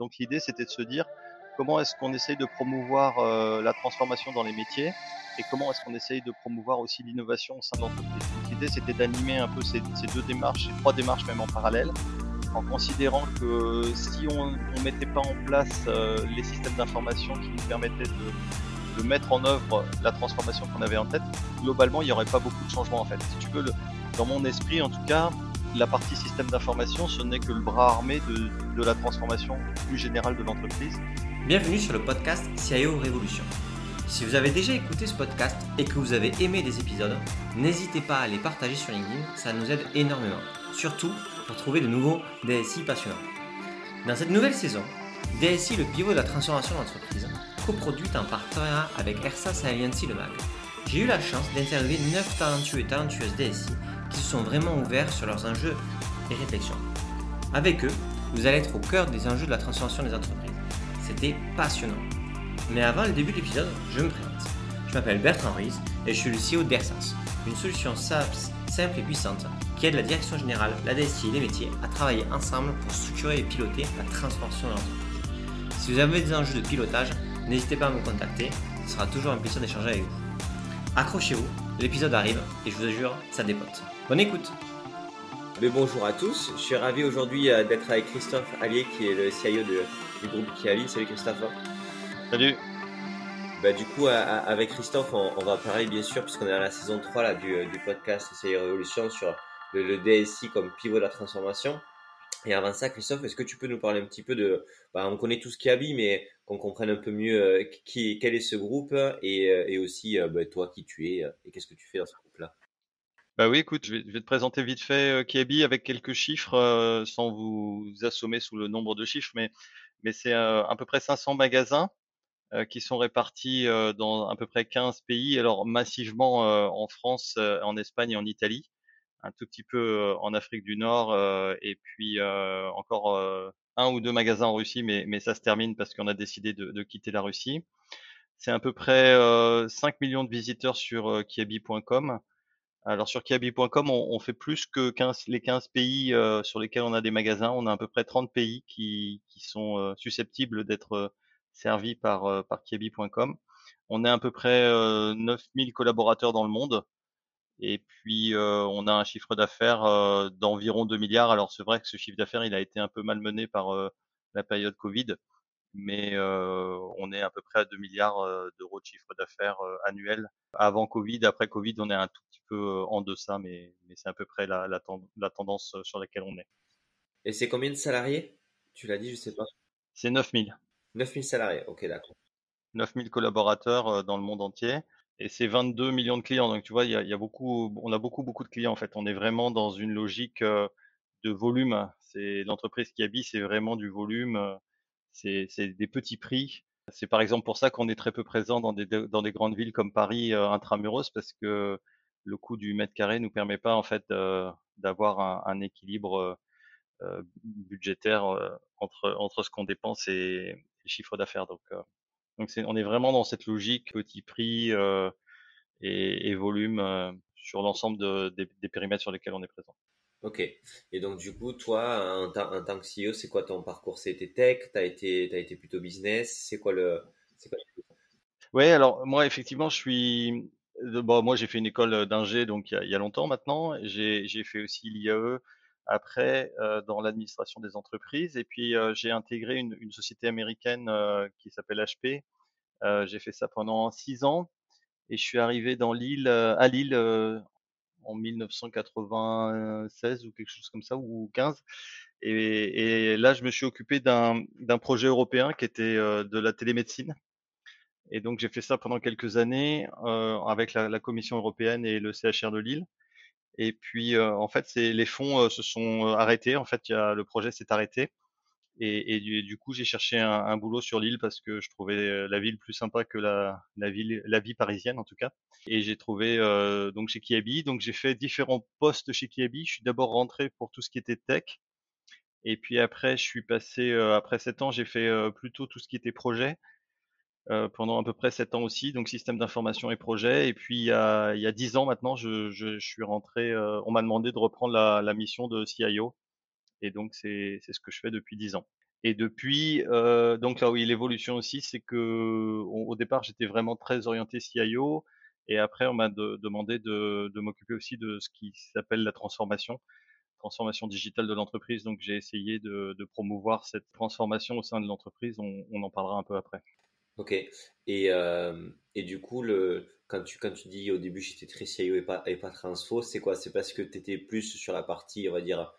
Donc l'idée, c'était de se dire comment est-ce qu'on essaye de promouvoir euh, la transformation dans les métiers et comment est-ce qu'on essaye de promouvoir aussi l'innovation au sein de l'entreprise? L'idée, c'était d'animer un peu ces, deux démarches, ces trois démarches même en parallèle, en considérant que si on ne mettait pas en place euh, les systèmes d'information qui nous permettaient de, mettre en œuvre la transformation qu'on avait en tête, globalement, il n'y aurait pas beaucoup de changements en fait. Si tu veux, dans mon esprit, en tout cas, la partie système d'information, ce n'est que le bras armé de, de la transformation plus générale de l'entreprise Bienvenue sur le podcast CIO Révolution. Si vous avez déjà écouté ce podcast et que vous avez aimé des épisodes, n'hésitez pas à les partager sur LinkedIn, ça nous aide énormément. Surtout pour trouver de nouveaux DSI passionnants. Dans cette nouvelle saison, DSI, le pivot de la transformation d'entreprise, coproduite en partenariat avec ERSAS Alliancy Le Mag. J'ai eu la chance d'interviewer 9 talentueux et talentueuses DSI qui se sont vraiment ouverts sur leurs enjeux et réflexions. Avec eux, vous allez être au cœur des enjeux de la transformation des entreprises. C'était passionnant. Mais avant le début de l'épisode, je me présente. Je m'appelle Bertrand Ries et je suis le CEO d'Ersas, une solution SaaS simple et puissante qui aide la direction générale, la DSI et les métiers à travailler ensemble pour structurer et piloter la transformation de l'entreprise. Si vous avez des enjeux de pilotage, n'hésitez pas à me contacter, ce sera toujours un plaisir d'échanger avec vous. Accrochez-vous, l'épisode arrive et je vous assure, ça dépote. Bonne écoute Mais bonjour à tous, je suis ravi aujourd'hui euh, d'être avec Christophe Allier qui est le CIO de du groupe Kiali. Salut Christophe. Salut. Bah, du coup, avec Christophe, on, va parler bien sûr, puisqu'on est dans la saison 3 là, du, du podcast C'est Révolution sur le, DSI comme pivot de la transformation. Et avant ça, Christophe, est-ce que tu peux nous parler un petit peu de. Bah, on connaît tout ce Kiali, mais qu'on comprenne un peu mieux euh, qui, quel est ce groupe et, euh, et aussi euh, bah, toi qui tu es et qu'est-ce que tu fais dans ce groupe-là? Bah oui, écoute, je vais, te présenter vite fait Kiabi avec quelques chiffres, sans vous assommer sous le nombre de chiffres, mais c'est euh, à peu près 500 magasins euh, qui sont répartis euh, dans à peu près 15 pays, alors massivement en France, en Espagne et en Italie, un tout petit peu en Afrique du Nord et puis encore un ou deux magasins en Russie, mais, mais ça se termine parce qu'on a décidé de, de, quitter la Russie. C'est à peu près 5 millions de visiteurs sur kiabi.com alors sur kiabi.com, on, fait plus que 15, les 15 pays euh, sur lesquels on a des magasins. On a à peu près 30 pays qui, sont euh, susceptibles d'être euh, servis par, par kiabi.com. On est à peu près 9000 collaborateurs dans le monde. Et puis on a un chiffre d'affaires d'environ 2 milliards. Alors c'est vrai que ce chiffre d'affaires, il a été un peu malmené par la période Covid mais euh, on est à peu près à 2 milliards d'euros de chiffre d'affaires annuel. Avant Covid, après Covid, on est un tout petit peu en deçà, mais, mais c'est à peu près la, la, la, tendance sur laquelle on est. Et c'est combien de salariés? Tu l'as dit, je sais pas. C'est 9000. 9000 salariés, ok, d'accord. 9000 collaborateurs dans le monde entier et c'est 22 millions de clients. Donc tu vois, il y a, y a, beaucoup, on a beaucoup beaucoup de clients en fait. On est vraiment dans une logique de volume. C'est l'entreprise qui habite, c'est vraiment du volume c'est des petits prix. C'est par exemple pour ça qu'on est très peu présent dans des, dans des grandes villes comme Paris euh, intramuros parce que le coût du mètre carré nous permet pas en fait euh, d'avoir un, un, équilibre euh, euh budgétaire entre entre ce qu'on dépense et les chiffres d'affaires. Donc donc on est vraiment dans cette logique petit prix et, et, volume sur l'ensemble de, des, des périmètres sur lesquels on est présent. Ok. Et donc, du coup, toi, en, tant que CEO, c'est quoi ton parcours? C'était tech T'as été, as été plutôt business C'est quoi le. Oui, alors, moi, effectivement, je suis. Bon, moi, j'ai fait une école d'ingé, donc il y, a, longtemps maintenant. J'ai fait aussi l'IAE après euh, dans l'administration des entreprises. Et puis, euh, j'ai intégré une, société américaine euh, qui s'appelle HP. j'ai fait ça pendant six ans. Et je suis arrivé dans l'île, à Lille en 1996 ou quelque chose comme ça, ou 15. Et, là, je me suis occupé d'un projet européen qui était euh, de la télémédecine. Et donc, j'ai fait ça pendant quelques années euh, avec la, Commission européenne et le CHR de Lille. Et puis, euh, en fait, les fonds se sont arrêtés. En fait, le projet s'est arrêté. Et, du, coup, j'ai cherché un, boulot sur l'île parce que je trouvais la ville plus sympa que la, ville, la vie parisienne en tout cas. Et j'ai trouvé euh, donc chez Kiabi. Donc j'ai fait différents postes chez Kiabi. Je suis d'abord rentré pour tout ce qui était tech. Et puis après, je suis passé, euh, après sept ans, j'ai fait euh, plutôt tout ce qui était projet. Euh, pendant à peu près sept ans aussi, donc système d'information et projet. Et puis il y a, 10 ans maintenant, je, suis rentré, on m'a demandé de reprendre la mission de CIO et donc, c'est ce que je fais depuis 10 ans. Et depuis, euh, donc là oui, l'évolution aussi, c'est que au départ, j'étais vraiment très orienté CIO, et après, on m'a demandé de, de m'occuper aussi de ce qui s'appelle la transformation, transformation digitale de l'entreprise. Donc, j'ai essayé de, de, promouvoir cette transformation au sein de l'entreprise. On, on, en parlera un peu après. Ok. Et, euh, et du coup, le, quand, tu, quand tu dis au début j'étais très CIO et pas, et pas transfo, c'est quoi? C'est parce que tu étais plus sur la partie, on va dire,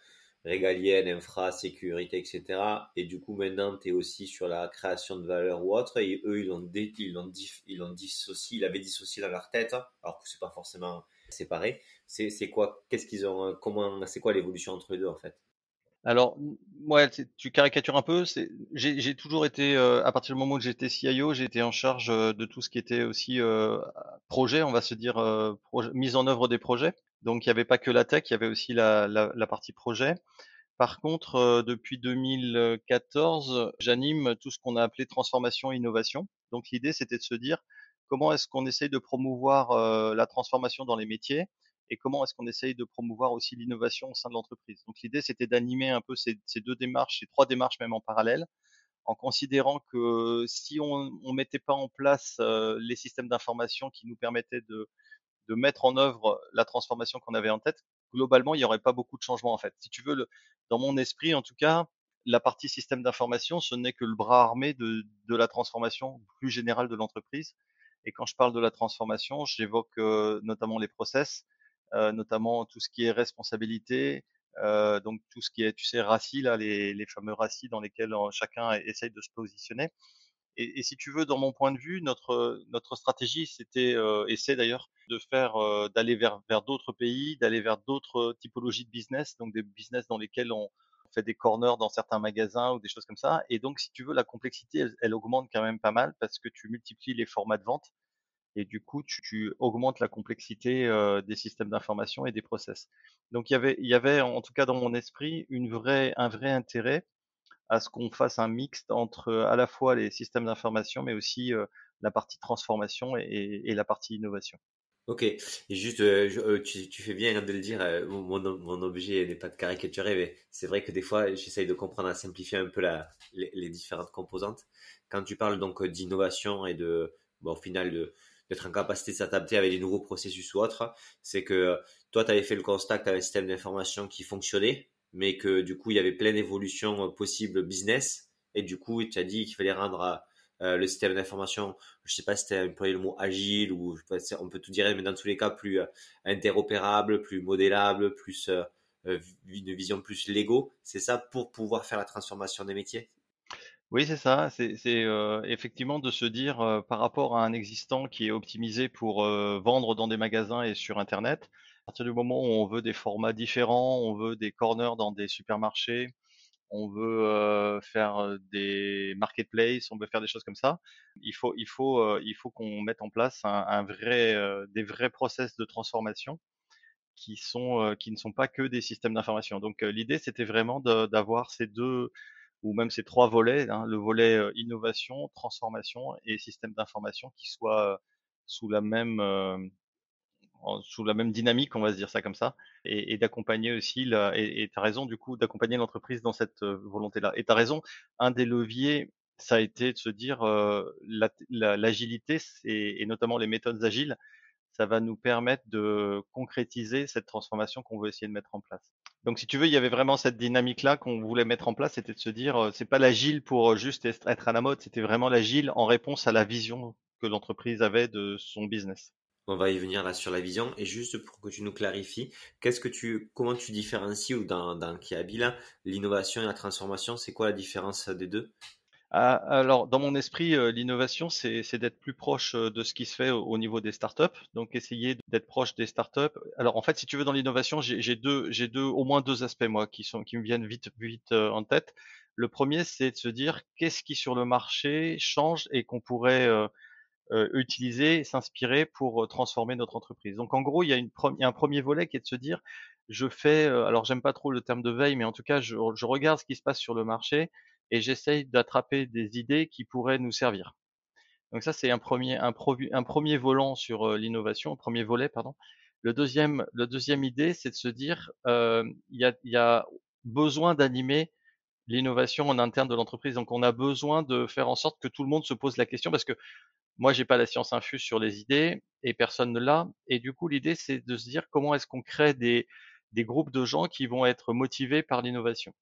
régalienne, infra, sécurité, etc. Et du coup, maintenant, tu es aussi sur la création de valeur ou autre. Et eux, ils l'ont ils dissocié, ils l'avaient dissocié dans leur tête, alors que c'est pas forcément séparé. C'est, c'est quoi Qu'est-ce qu'ils ont Comment C'est quoi l'évolution entre les deux en fait? Alors, moi, tu caricatures un peu. J'ai toujours été, euh, à partir du moment où j'étais CIO, j'ai été en charge euh, de tout ce qui était aussi euh, projet, on va se dire, mise en œuvre des projets. Donc, il n'y avait pas que la tech, il y avait aussi la, la, partie projet. Par contre, depuis 2014, j'anime tout ce qu'on a appelé transformation et innovation. Donc, l'idée, c'était de se dire comment est-ce qu'on essaye de promouvoir la transformation dans les métiers et comment est-ce qu'on essaye de promouvoir aussi l'innovation au sein de l'entreprise. Donc l'idée, c'était d'animer un peu ces, deux démarches, ces trois démarches même en parallèle, en considérant que si on ne mettait pas en place euh, les systèmes d'information qui nous permettaient de, de mettre en œuvre la transformation qu'on avait en tête, globalement, il n'y aurait pas beaucoup de changements en fait. Si tu veux, le, dans mon esprit, en tout cas, la partie système d'information, ce n'est que le bras armé de, de, la transformation plus générale de l'entreprise. Et quand je parle de la transformation, j'évoque euh, notamment les process, euh, notamment tout ce qui est responsabilité, euh, donc tout ce qui est, tu sais, RACI, là, les, les fameux RACI dans lesquels chacun essaye de se positionner. Et, et, si tu veux, dans mon point de vue, notre notre stratégie, c'était euh, et c'est d'ailleurs de faire d'aller vers vers d'autres pays, d'aller vers d'autres typologies de business, donc des business dans lesquels on fait des corners dans certains magasins ou des choses comme ça. Et donc, si tu veux, la complexité, elle, augmente quand même pas mal parce que tu multiplies les formats de vente et du coup tu, augmentes la complexité euh, des systèmes d'information et des process. Donc il y avait, il y avait en tout cas dans mon esprit une vraie, un vrai intérêt à ce qu'on fasse un mixte entre à la fois les systèmes d'information mais aussi euh, la partie transformation et, la partie innovation. Ok, juste, euh, tu, fais bien de le dire, mon, mon, objet n'est pas de caricaturer, mais c'est vrai que des fois, j'essaye de comprendre, à simplifier un peu les, différentes composantes. Quand tu parles donc d'innovation et de, bon, au final, d'être en capacité de s'adapter avec des nouveaux processus ou autres, c'est que toi, tu avais fait le constat que tu un système d'information qui fonctionnait, mais que du coup, il y avait plein d'évolutions possibles business. Et du coup, tu as dit qu'il fallait rendre euh, le système d'information, je sais pas si tu as employé le mot agile ou on peut tout dire, mais dans tous les cas, plus euh, interopérable, plus modélable, plus euh, une vision plus Lego. C'est ça pour pouvoir faire la transformation des métiers? Oui, c'est ça. C'est euh, effectivement de se dire euh, par rapport à un existant qui est optimisé pour euh, vendre dans des magasins et sur Internet, à partir du moment où on veut des formats différents, on veut des corners dans des supermarchés, on veut faire des marketplaces, on veut faire des choses comme ça, il faut, il faut, il faut qu'on mette en place un, un vrai, des vrais process de transformation qui sont, qui ne sont pas que des systèmes d'information. Donc l'idée, c'était vraiment d'avoir ces deux ou même ces trois volets, hein, le volet euh, innovation, transformation et système d'information qui soient euh, sous la même euh, sous la même dynamique, on va se dire ça comme ça, et, et d'accompagner aussi, la, et tu as raison du coup, d'accompagner l'entreprise dans cette volonté-là. Et tu as raison, un des leviers, ça a été de se dire euh, l'agilité, la, et notamment les méthodes agiles, ça va nous permettre de concrétiser cette transformation qu'on veut essayer de mettre en place. Donc, si tu veux, il y avait vraiment cette dynamique-là qu'on voulait mettre en place, c'était de se dire, euh, c'est pas l'agile pour euh, juste être à la mode, c'était vraiment l'agile en réponse à la vision que l'entreprise avait de son business. On va y venir là sur la vision et juste pour que tu nous clarifies, qu'est-ce que tu, comment tu différencies ou dans, dans Kiabi l'innovation et la transformation, c'est quoi la différence des deux? Ah, alors, dans mon esprit, euh, l'innovation, c'est d'être plus proche euh, de ce qui se fait au, niveau des startups. Donc, essayer d'être proche des startups. Alors, en fait, si tu veux, dans l'innovation, j'ai deux, j'ai deux, au moins deux aspects moi qui sont, me viennent vite, vite euh, en tête. Le premier, c'est de se dire qu'est-ce qui sur le marché change et qu'on pourrait utiliser, s'inspirer pour transformer notre entreprise. Donc, en gros, il y a, une, il y a un premier volet qui est de se dire, je fais, alors j'aime pas trop le terme de veille, mais en tout cas, je, je regarde ce qui se passe sur le marché et j'essaye d'attraper des idées qui pourraient nous servir. Donc ça, c'est un premier, un, un, premier volant sur euh, l'innovation, premier volet, pardon. Le deuxième, le deuxième idée, c'est de se dire, euh, il y, a, y, a, besoin d'animer l'innovation en interne de l'entreprise. Donc, on a besoin de faire en sorte que tout le monde se pose la question parce que moi, j'ai pas la science infuse sur les idées et personne ne l'a. Et du coup, l'idée, c'est de se dire comment est-ce qu'on crée des, des groupes de gens qui vont être motivés par l'innovation.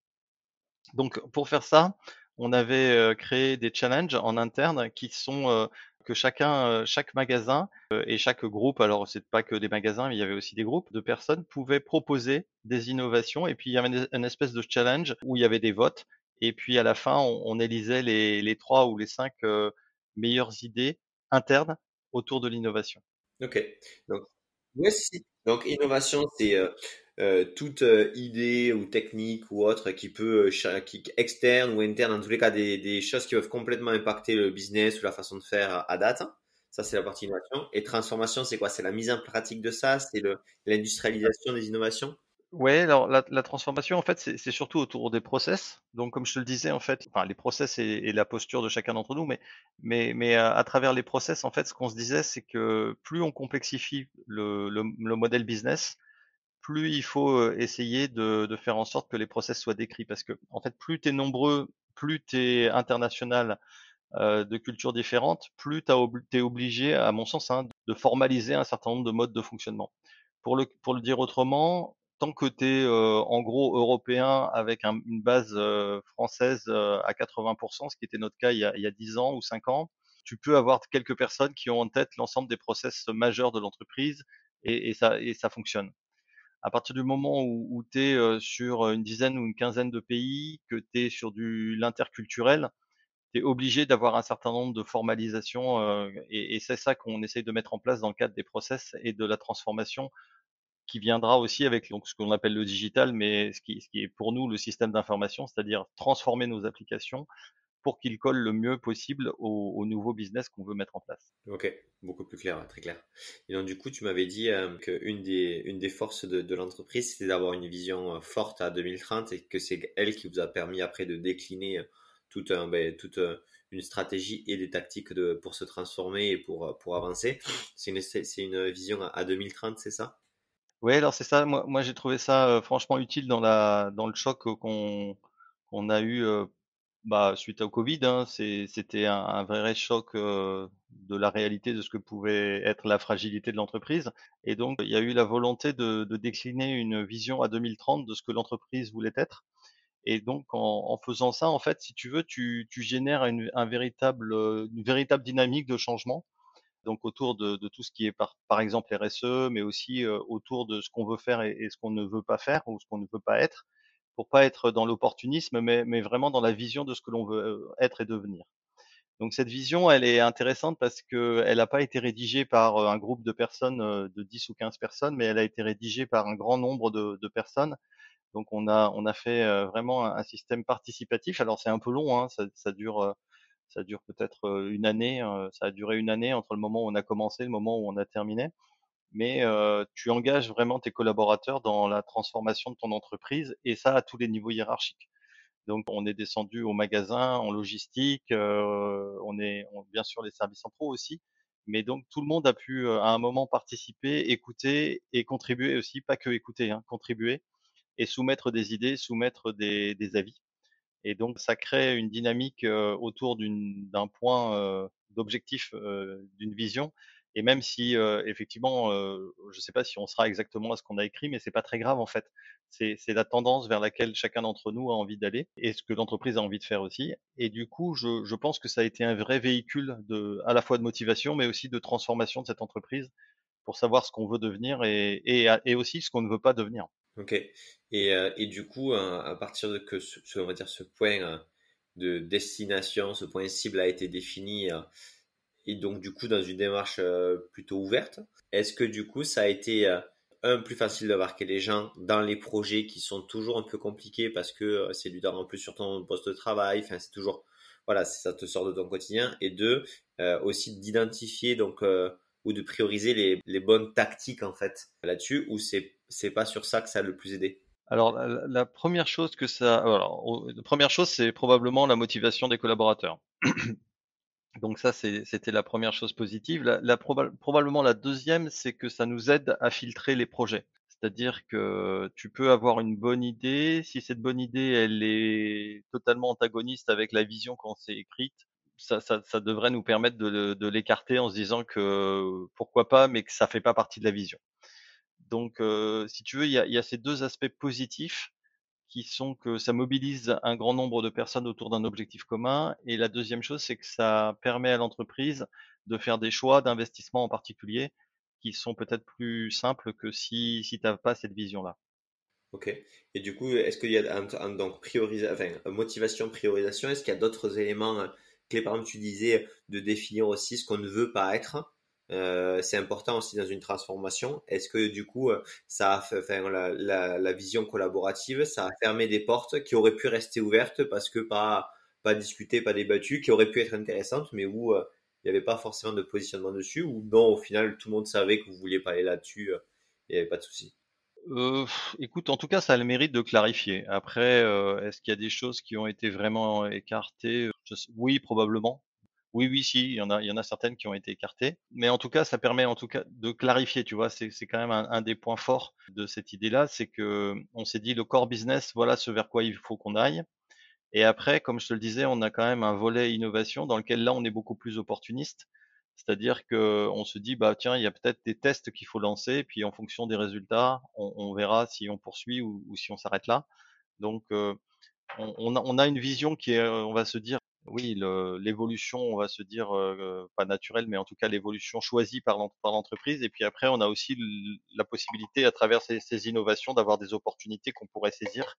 Donc, pour faire ça, on avait créé des challenges en interne qui sont que chacun, chaque magasin et chaque groupe, alors c'est pas que des magasins, mais il y avait aussi des groupes de personnes, pouvaient proposer des innovations. Et puis il y avait une, espèce de challenge où il y avait des votes. Et puis à la fin, on, élisait les, les trois ou les cinq meilleures idées internes autour de l'innovation. Ok. Donc. Donc innovation, c'est euh, toute euh, idée ou technique ou autre qui peut, euh, qui, externe ou interne, en tous les cas, des, des, choses qui peuvent complètement impacter le business ou la façon de faire à date. Ça, c'est la partie innovation. Et transformation, c'est quoi? C'est la mise en pratique de ça? C'est l'industrialisation des innovations? Ouais, alors la, la, transformation, en fait, c'est surtout autour des process. Donc, comme je te le disais, en fait, enfin, les process et, et la posture de chacun d'entre nous, mais, mais, mais à, à, travers les process, en fait, ce qu'on se disait, c'est que plus on complexifie le, le, le modèle business, plus il faut essayer de, de, faire en sorte que les process soient décrits. Parce que, en fait, plus tu es nombreux, plus tu es international euh, de cultures différentes, plus tu es obligé, à mon sens, hein, de formaliser un certain nombre de modes de fonctionnement. Pour le, pour le dire autrement, tant que tu es euh, en gros européen avec un, une base euh, française à 80%, ce qui était notre cas il y, a, il y a 10 ans ou 5 ans, tu peux avoir quelques personnes qui ont en tête l'ensemble des process majeurs de l'entreprise et, et, ça, et ça fonctionne. À partir du moment où, où tu es sur une dizaine ou une quinzaine de pays, que tu es sur du l'interculturel, tu es obligé d'avoir un certain nombre de formalisations euh, et, et c'est ça qu'on essaye de mettre en place dans le cadre des process et de la transformation qui viendra aussi avec donc, ce qu'on appelle le digital, mais ce qui, est pour nous le système d'information, c'est-à-dire transformer nos applications pour qu'il colle le mieux possible au, nouveau business qu'on veut mettre en place. Ok, beaucoup plus clair, très clair. Et donc du coup, tu m'avais dit euh, qu'une des, une des forces de, l'entreprise, c'était d'avoir une vision euh, forte à 2030 et que c'est elle qui vous a permis après de décliner euh, toute, un, ben, une stratégie et des tactiques pour se transformer et pour, avancer. C'est c'est une vision à 2030, c'est ça? Oui, alors c'est ça. Moi, j'ai trouvé ça franchement utile dans, la, dans le choc qu'on qu'on a eu bah, suite au Covid, hein, c'était un, vrai choc de la réalité de ce que pouvait être la fragilité de l'entreprise. Et donc, il y a eu la volonté de, de décliner une vision à 2030 de ce que l'entreprise voulait être. Et donc, en, en, faisant ça, en fait, si tu veux, tu, tu génères une, un véritable, une véritable dynamique de changement. Donc, autour de, de tout ce qui est par, par exemple RSE, mais aussi euh, autour de ce qu'on veut faire et, ce qu'on ne veut pas faire ou ce qu'on ne veut pas être pour pas être dans l'opportunisme, mais, mais, vraiment dans la vision de ce que l'on veut être et devenir. Donc cette vision, elle est intéressante parce qu'elle n'a pas été rédigée par un groupe de personnes, de 10 ou 15 personnes, mais elle a été rédigée par un grand nombre de, de personnes. Donc on a, on a fait vraiment un, système participatif. Alors c'est un peu long, hein, ça, ça, dure, ça dure peut-être une année. Ça a duré une année entre le moment où on a commencé et le moment où on a terminé mais tu engages vraiment tes collaborateurs dans la transformation de ton entreprise et ça à tous les niveaux hiérarchiques. Donc on est descendu au magasin, en logistique, on est bien sûr les services centraux aussi, mais donc tout le monde a pu à un moment participer, écouter et contribuer aussi, pas que écouter, hein, contribuer et soumettre des idées, soumettre des, des, avis. Et donc ça crée une dynamique autour d'un point d'objectif, d'une vision et même si euh, effectivement, euh, je ne sais pas si on sera exactement à ce qu'on a écrit, mais c'est pas très grave en fait. C'est la tendance vers laquelle chacun d'entre nous a envie d'aller et ce que l'entreprise a envie de faire aussi. Et du coup, je, je, pense que ça a été un vrai véhicule de, à la fois de motivation, mais aussi de transformation de cette entreprise pour savoir ce qu'on veut devenir et, et, et, aussi ce qu'on ne veut pas devenir. Ok. Et, euh, et du coup, à partir de que ce, on va dire ce point de destination, ce point cible a été défini et donc du coup dans une démarche euh, plutôt ouverte. Est-ce que du coup ça a été euh, un plus facile d'abarquer les gens dans les projets qui sont toujours un peu compliqués parce que euh, c'est du temps en plus sur ton poste de travail, enfin c'est toujours voilà, ça te sort de ton quotidien et deux aussi d'identifier donc ou de prioriser les, les, bonnes tactiques en fait là-dessus ou c'est c'est pas sur ça que ça a le plus aidé. Alors la, première chose que ça alors la première chose c'est probablement la motivation des collaborateurs. Donc ça, c'était la première chose positive. La, la probablement la deuxième, c'est que ça nous aide à filtrer les projets. C'est-à-dire que tu peux avoir une bonne idée. Si cette bonne idée, elle est totalement antagoniste avec la vision qu'on s'est écrite, ça, ça, ça, devrait nous permettre de, de l'écarter en se disant que pourquoi pas, mais que ça fait pas partie de la vision. Donc, si tu veux, il y a, ces deux aspects positifs qui sont que ça mobilise un grand nombre de personnes autour d'un objectif commun. Et la deuxième chose, c'est que ça permet à l'entreprise de faire des choix d'investissement en particulier qui sont peut-être plus simples que si, si tu n'as pas cette vision-là. Ok. Et du coup, est-ce qu'il y a donc enfin, motivation, priorisation? Est-ce qu'il y a d'autres éléments clés? Par exemple, tu disais de définir aussi ce qu'on ne veut pas être. Euh, c'est important aussi dans une transformation. Est-ce que du coup, ça a fait, enfin, la, vision collaborative, ça a fermé des portes qui auraient pu rester ouvertes parce que pas pas discutées, pas débattues, qui auraient pu être intéressantes, mais où euh, il n'y avait pas forcément de positionnement dessus, ou non, au final, tout le monde savait que vous vouliez pas aller là-dessus, euh, il n'y avait pas de souci? Euh, écoute, en tout cas, ça a le mérite de clarifier. Après, euh, est-ce qu'il y a des choses qui ont été vraiment écartées? Oui, probablement. Oui, oui, si, il y en a, il y en a certaines qui ont été écartées. Mais en tout cas, ça permet en tout cas de clarifier. Tu vois, c'est, c'est quand même un, des points forts de cette idée-là, c'est que on s'est dit le core business, voilà ce vers quoi il faut qu'on aille. Et après, comme je te le disais, on a quand même un volet innovation dans lequel là, on est beaucoup plus opportuniste. C'est-à-dire que on se dit, bah tiens, il y a peut-être des tests qu'il faut lancer, puis en fonction des résultats, on, on verra si on poursuit ou, ou si on s'arrête là. Donc, euh, on, on, a, on, a, une vision qui est, on va se dire, oui, l'évolution, on va se dire, euh, pas naturelle, mais en tout cas l'évolution choisie par l'entreprise. Et puis après, on a aussi la possibilité, à travers ces, innovations, d'avoir des opportunités qu'on pourrait saisir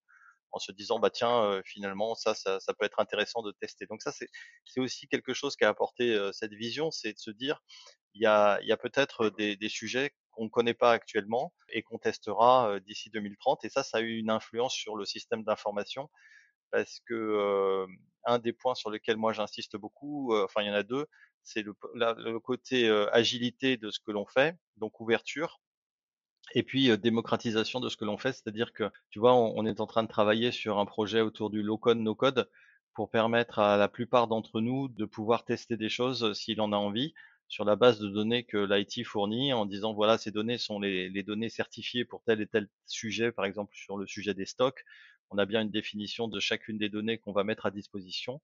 en se disant bah tiens euh, finalement ça, ça, ça peut être intéressant de tester. Donc ça c'est aussi quelque chose qui a apporté euh, cette vision, c'est de se dire il y a il y a peut-être des, des sujets qu'on ne connaît pas actuellement et qu'on testera euh, d'ici 2030 et ça ça a eu une influence sur le système d'information parce que un des points sur lesquels moi j'insiste beaucoup, enfin il y en a deux, c'est le, côté agilité de ce que l'on fait, donc ouverture, et puis démocratisation de ce que l'on fait, c'est-à-dire que tu vois, on, est en train de travailler sur un projet autour du low code no code pour permettre à la plupart d'entre nous de pouvoir tester des choses s'il en a envie sur la base de données que l'IT fournit en disant voilà ces données sont les, données certifiées pour tel et tel sujet, par exemple sur le sujet des stocks, on a bien une définition de chacune des données qu'on va mettre à disposition,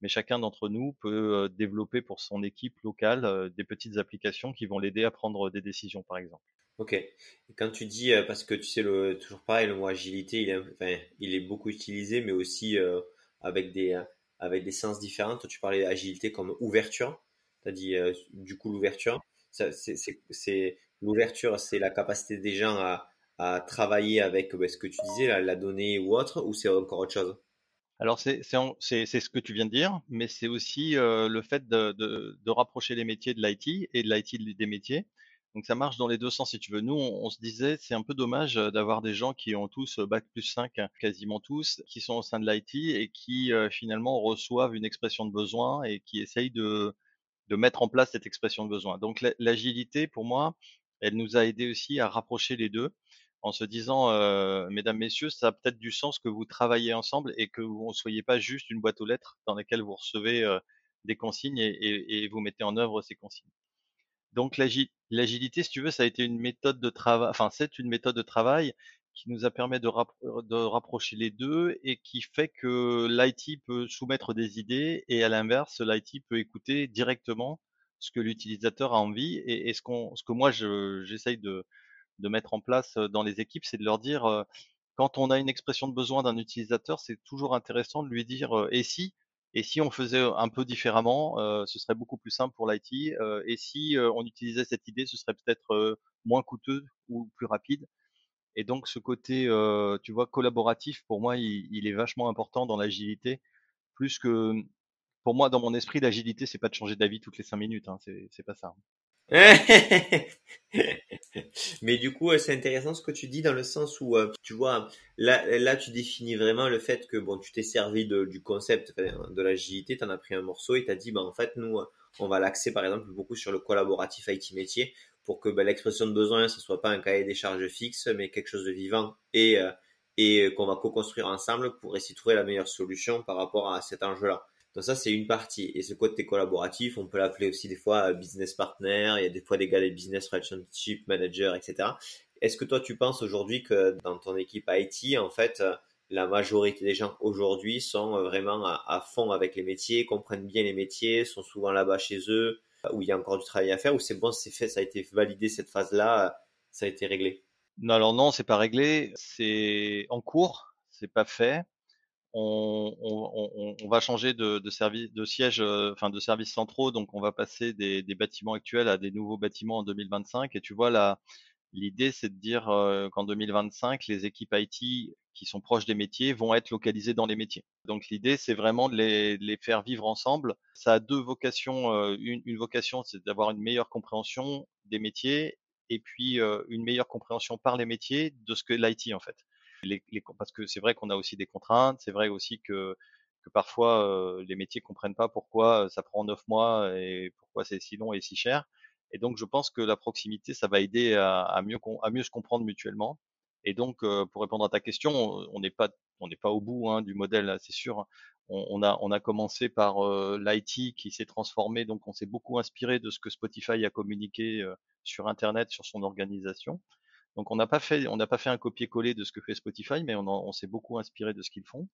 mais chacun d'entre nous peut développer pour son équipe locale des petites applications qui vont l'aider à prendre des décisions, par exemple. Ok. Quand tu dis, euh, parce que tu sais, toujours pareil, le mot agilité, il est, beaucoup utilisé, mais aussi euh, avec, des, euh, avec des sens différents. Toi, tu parlais d'agilité comme ouverture. Tu as dit, du coup, l'ouverture. C'est, l'ouverture, c'est la capacité des gens à, à travailler avec ben, ce que tu disais, la, donnée ou autre, ou c'est encore autre chose? Alors c'est ce que tu viens de dire, mais c'est aussi le fait de, de, rapprocher les métiers de l'IT et de l'IT des métiers. Donc ça marche dans les deux sens si tu veux. Nous, on, se disait, c'est un peu dommage euh, d'avoir des gens qui ont tous euh, bac plus 5, hein, quasiment tous, qui sont au sein de l'IT et qui euh, finalement reçoivent une expression de besoin et qui essayent de, de mettre en place cette expression de besoin. Donc l'agilité, pour moi, elle nous a aidé aussi à rapprocher les deux en se disant, euh, mesdames, messieurs, ça a peut-être du sens que vous travaillez ensemble et que vous ne soyez pas juste une boîte aux lettres dans laquelle vous recevez euh, des consignes et, vous mettez en œuvre ces consignes. Donc l'agilité, si tu veux, ça a été une méthode de travail, enfin c'est une méthode de travail qui nous a permis de, de, rapprocher les deux et qui fait que l'IT peut soumettre des idées et à l'inverse, l'IT peut écouter directement ce que l'utilisateur a envie et, et ce, qu'on, ce que moi j'essaye de, de mettre en place dans les équipes, c'est de leur dire quand on a une expression de besoin d'un utilisateur, c'est toujours intéressant de lui dire et si et si on faisait un peu différemment, ce serait beaucoup plus simple pour l'IT. Et si on utilisait cette idée, ce serait peut-être moins coûteux ou plus rapide. Et donc ce côté, tu vois, collaboratif, pour moi, il, est vachement important dans l'agilité. Plus que, pour moi, dans mon esprit, l'agilité, c'est pas de changer d'avis toutes les cinq minutes. Hein, c'est pas ça. Mais du coup, c'est intéressant ce que tu dis dans le sens où, euh, tu vois, là, là, tu définis vraiment le fait que, bon, tu t'es servi du concept de l'agilité, tu en as pris un morceau et tu as dit, bah, en fait, nous, on va l'axer, par exemple, beaucoup sur le collaboratif IT métier pour que bah, l'expression de besoin, ce soit pas un cahier des charges fixe, mais quelque chose de vivant et, euh, et qu'on va co-construire ensemble pour essayer de trouver la meilleure solution par rapport à cet enjeu-là. Donc ça, c'est une partie. Et ce côté collaboratif, on peut l'appeler aussi des fois euh, business partner. Il y a des fois des gars des business relationship manager, etc. Est-ce que toi, tu penses aujourd'hui que dans ton équipe IT, en fait, la majorité des gens aujourd'hui sont vraiment à, fond avec les métiers, comprennent bien les métiers, sont souvent là-bas chez eux, où il y a encore du travail à faire, ou c'est bon, c'est fait, ça a été validé cette phase-là, ça a été réglé? Non, alors non, c'est pas réglé, c'est en cours, c'est pas fait. On, on, on, va changer de, de, service, de siège, euh, enfin de services centraux, donc on va passer des, des, bâtiments actuels à des nouveaux bâtiments en 2025. Et tu vois là, l'idée c'est de dire euh, qu'en 2025, les équipes IT qui sont proches des métiers vont être localisés dans les métiers. Donc l'idée, c'est vraiment de les, les, faire vivre ensemble. Ça a deux vocations. Euh, une, une, vocation, c'est d'avoir une meilleure compréhension des métiers et puis euh, une meilleure compréhension par les métiers de ce que l'IT en fait. Parce que c'est vrai qu'on a aussi des contraintes. C'est vrai aussi que, parfois les métiers comprennent pas pourquoi ça prend neuf mois et pourquoi c'est si long et si cher. Et donc je pense que la proximité, ça va aider à, mieux, se comprendre mutuellement et donc, pour répondre à ta question, on n'est pas au bout hein, du modèle, c'est sûr. Hein. On, a commencé par l'IT qui s'est transformé, donc on s'est beaucoup inspiré de ce que Spotify a communiqué sur Internet, sur son organisation. Donc on n'a pas fait on n'a pas fait un copier-coller de ce que fait Spotify, mais on, s'est beaucoup inspiré de ce qu'ils font.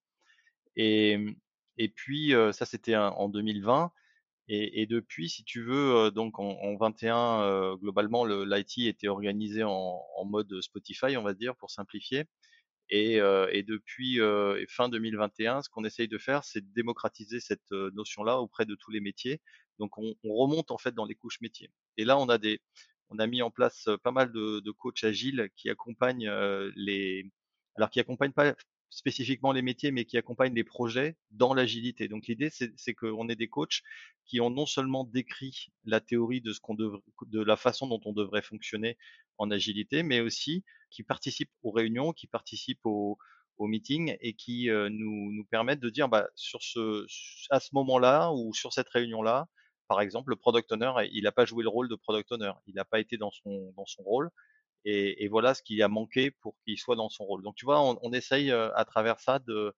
Et, et puis ça c'était en 2020. Et, et, depuis, si tu veux, euh, donc en, en 21, euh, globalement, l'IT était organisé en, en, mode Spotify, on va dire, pour simplifier. Et, euh, et depuis fin 2021, ce qu'on essaye de faire, c'est de démocratiser cette notion-là auprès de tous les métiers. Donc, on, on, remonte en fait dans les couches métiers. Et là, on a des, on a mis en place pas mal de, coachs agiles qui accompagnent les, alors qui accompagnent pas spécifiquement les métiers, mais qui accompagnent les projets dans l'agilité. Donc l'idée, c'est qu'on ait des coachs qui ont non seulement décrit la théorie de ce qu'on de la façon dont on devrait fonctionner en agilité, mais aussi qui participent aux réunions, qui participent aux, meetings et qui nous, nous permettent de dire, bah, sur ce, à ce moment-là ou sur cette réunion-là, par exemple, le product owner, il n'a pas joué le rôle de product owner, il n'a pas été dans son, dans son rôle. Et, voilà ce qui a manqué pour qu'il soit dans son rôle. Donc tu vois, on, essaye euh, à travers ça de,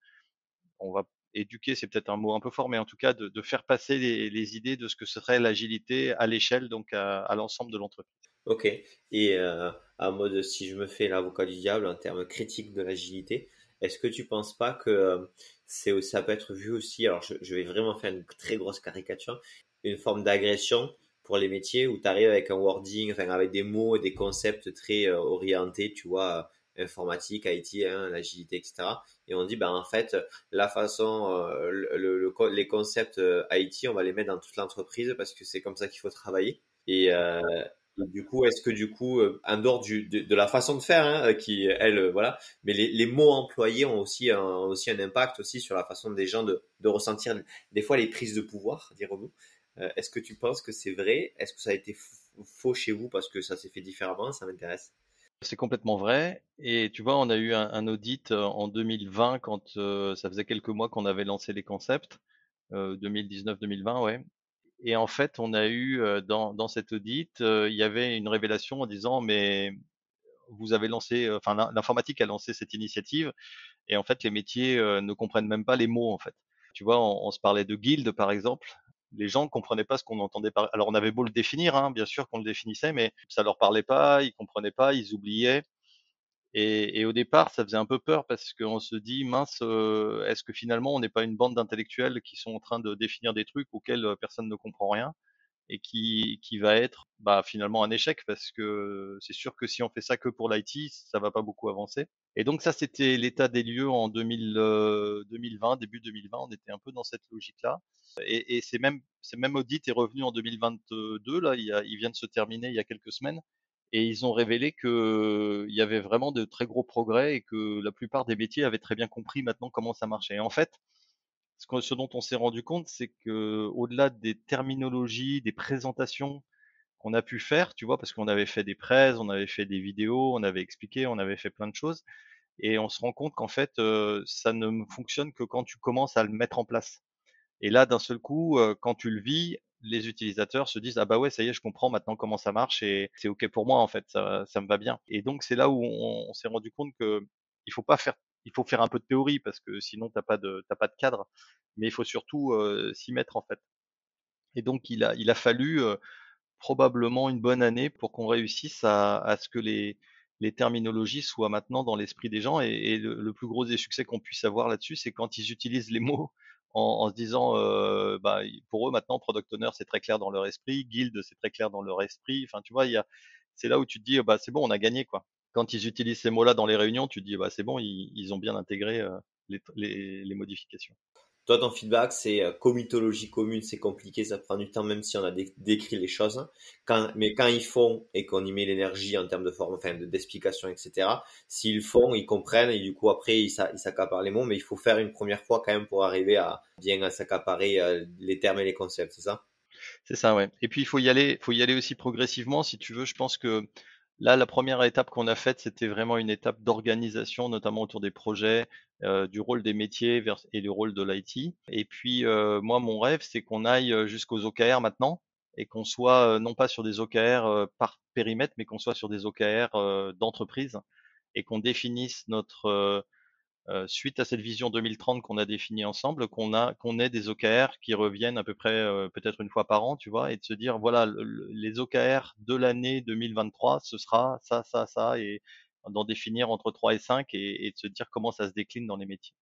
on va éduquer, c'est peut-être un mot un peu fort, mais en tout cas de, faire passer les, idées de ce que serait l'agilité à l'échelle, donc à, l'ensemble de l'entreprise. Ok. Et euh, mode, si je me fais l'avocat du diable en termes critiques de l'agilité, est-ce que tu penses pas que euh, c'est ça peut être vu aussi, alors je vais vraiment faire une très grosse caricature, une forme d'agression pour les métiers où tu arrives avec un wording, enfin avec des mots et des concepts très euh, orientés, tu vois, informatique, IT, hein, l'agilité, etc. Et on dit, ben en fait, la façon, euh, le, le, les concepts euh, IT, on va les mettre dans toute l'entreprise parce que c'est comme ça qu'il faut travailler. Et, euh, du coup, est-ce que du coup, en dehors de, la façon de faire, hein, qui elle, voilà, mais les, les, mots employés ont aussi un, aussi un impact aussi sur la façon des gens de, de ressentir des fois les prises de pouvoir, dirons-nous. Euh, est-ce que tu penses que c'est vrai? Est-ce que ça a été faux chez vous parce que ça s'est fait différemment? Ça m'intéresse. C'est complètement vrai. Et tu vois, on a eu un, audit euh, en 2020 quand euh, ça faisait quelques mois qu'on avait lancé les concepts. Euh, 2019-2020, ouais. Et en fait, on a eu dans, dans cet audit, il y avait une révélation en disant, mais vous avez lancé, enfin l'informatique a lancé cette initiative, et en fait, les métiers ne comprennent même pas les mots, en fait. Tu vois, on, on se parlait de guild, par exemple les gens ne comprenaient pas ce qu'on entendait. Alors on avait beau le définir, hein, bien sûr qu'on le définissait, mais ça leur parlait pas, ils comprenaient pas, ils oubliaient. Et, au départ, ça faisait un peu peur parce qu'on se dit mince, euh, est-ce que finalement on n'est pas une bande d'intellectuels qui sont en train de définir des trucs auxquels euh, personne ne comprend rien et qui, qui va être bah, finalement un échec parce que c'est sûr que si on fait ça que pour l'IT, ça va pas beaucoup avancer. Et donc ça, c'était l'état des lieux en 2000, euh, 2020, début 2020. On était un peu dans cette logique-là. Et, et c'est même, c'est même audit est revenu en 2022. Là, il, a, il vient de se terminer il y a quelques semaines. Et ils ont révélé qu'il y avait vraiment de très gros progrès et que la plupart des métiers avaient très bien compris maintenant comment ça marchait. En fait, ce, ce dont on s'est rendu compte, c'est que au-delà des terminologies, des présentations qu'on a pu faire, tu vois, parce qu'on avait fait des presse, on avait fait des vidéos, on avait expliqué, on avait fait plein de choses, et on se rend compte qu'en fait, euh, ça ne fonctionne que quand tu commences à le mettre en place. Et là, d'un seul coup, euh, quand tu le vis, les utilisateurs se disent ah bah ouais ça y est je comprends maintenant comment ça marche et c'est ok pour moi en fait ça, ça me va bien. Et donc c'est là où on, on s'est rendu compte que il faut pas faire il faut faire un peu de théorie parce que sinon t'as pas de t'as pas de cadre. Mais il faut surtout euh, s'y mettre en fait. Et donc il a il a fallu euh, probablement une bonne année pour qu'on réussisse à, ce que les les terminologies soient maintenant dans l'esprit des gens. Et, le, plus gros des succès qu'on puisse avoir là-dessus, c'est quand ils utilisent les mots en, se disant, euh, bah, pour eux maintenant, product owner, c'est très clair dans leur esprit, guild, c'est très clair dans leur esprit. Enfin, tu vois, il c'est là où tu te dis, bah, c'est bon, on a gagné, quoi. Quand ils utilisent ces mots-là dans les réunions, tu te dis, bah, c'est bon, ils, ont bien intégré euh, les modifications. Toi, ton feedback, c'est euh, comitologie commune, c'est compliqué, ça prend du temps, même si on a décrit les choses. Quand, mais quand ils font et qu'on y met l'énergie en termes de forme, enfin, d'explication, etc., s'ils font, ils comprennent et du coup, après, ils s'accaparent les mots, mais il faut faire une première fois quand même pour arriver à bien s'accaparer euh, les termes et les concepts, c'est ça? C'est ça, ouais. Et puis, il faut y aller, faut y aller aussi progressivement, si tu veux. Je pense que Là, la première étape qu'on a faite, c'était vraiment une étape d'organisation, notamment autour des projets, euh, du rôle des métiers et du rôle de l'IT. Et puis, euh, moi, mon rêve, c'est qu'on aille euh, jusqu'aux OKR maintenant et qu'on soit non pas sur des OKR par périmètre, mais qu'on soit sur des OKR d'entreprise et qu'on définisse notre euh, suite à cette vision 2030 qu'on a définie ensemble, qu'on a qu'on ait des OKR qui reviennent à peu près euh, peut-être une fois par an, tu vois, et de se dire voilà les OKR de l'année 2023, ce sera ça, ça, ça, et d'en définir entre 3 et 5 et, de se dire comment ça se décline dans les métiers.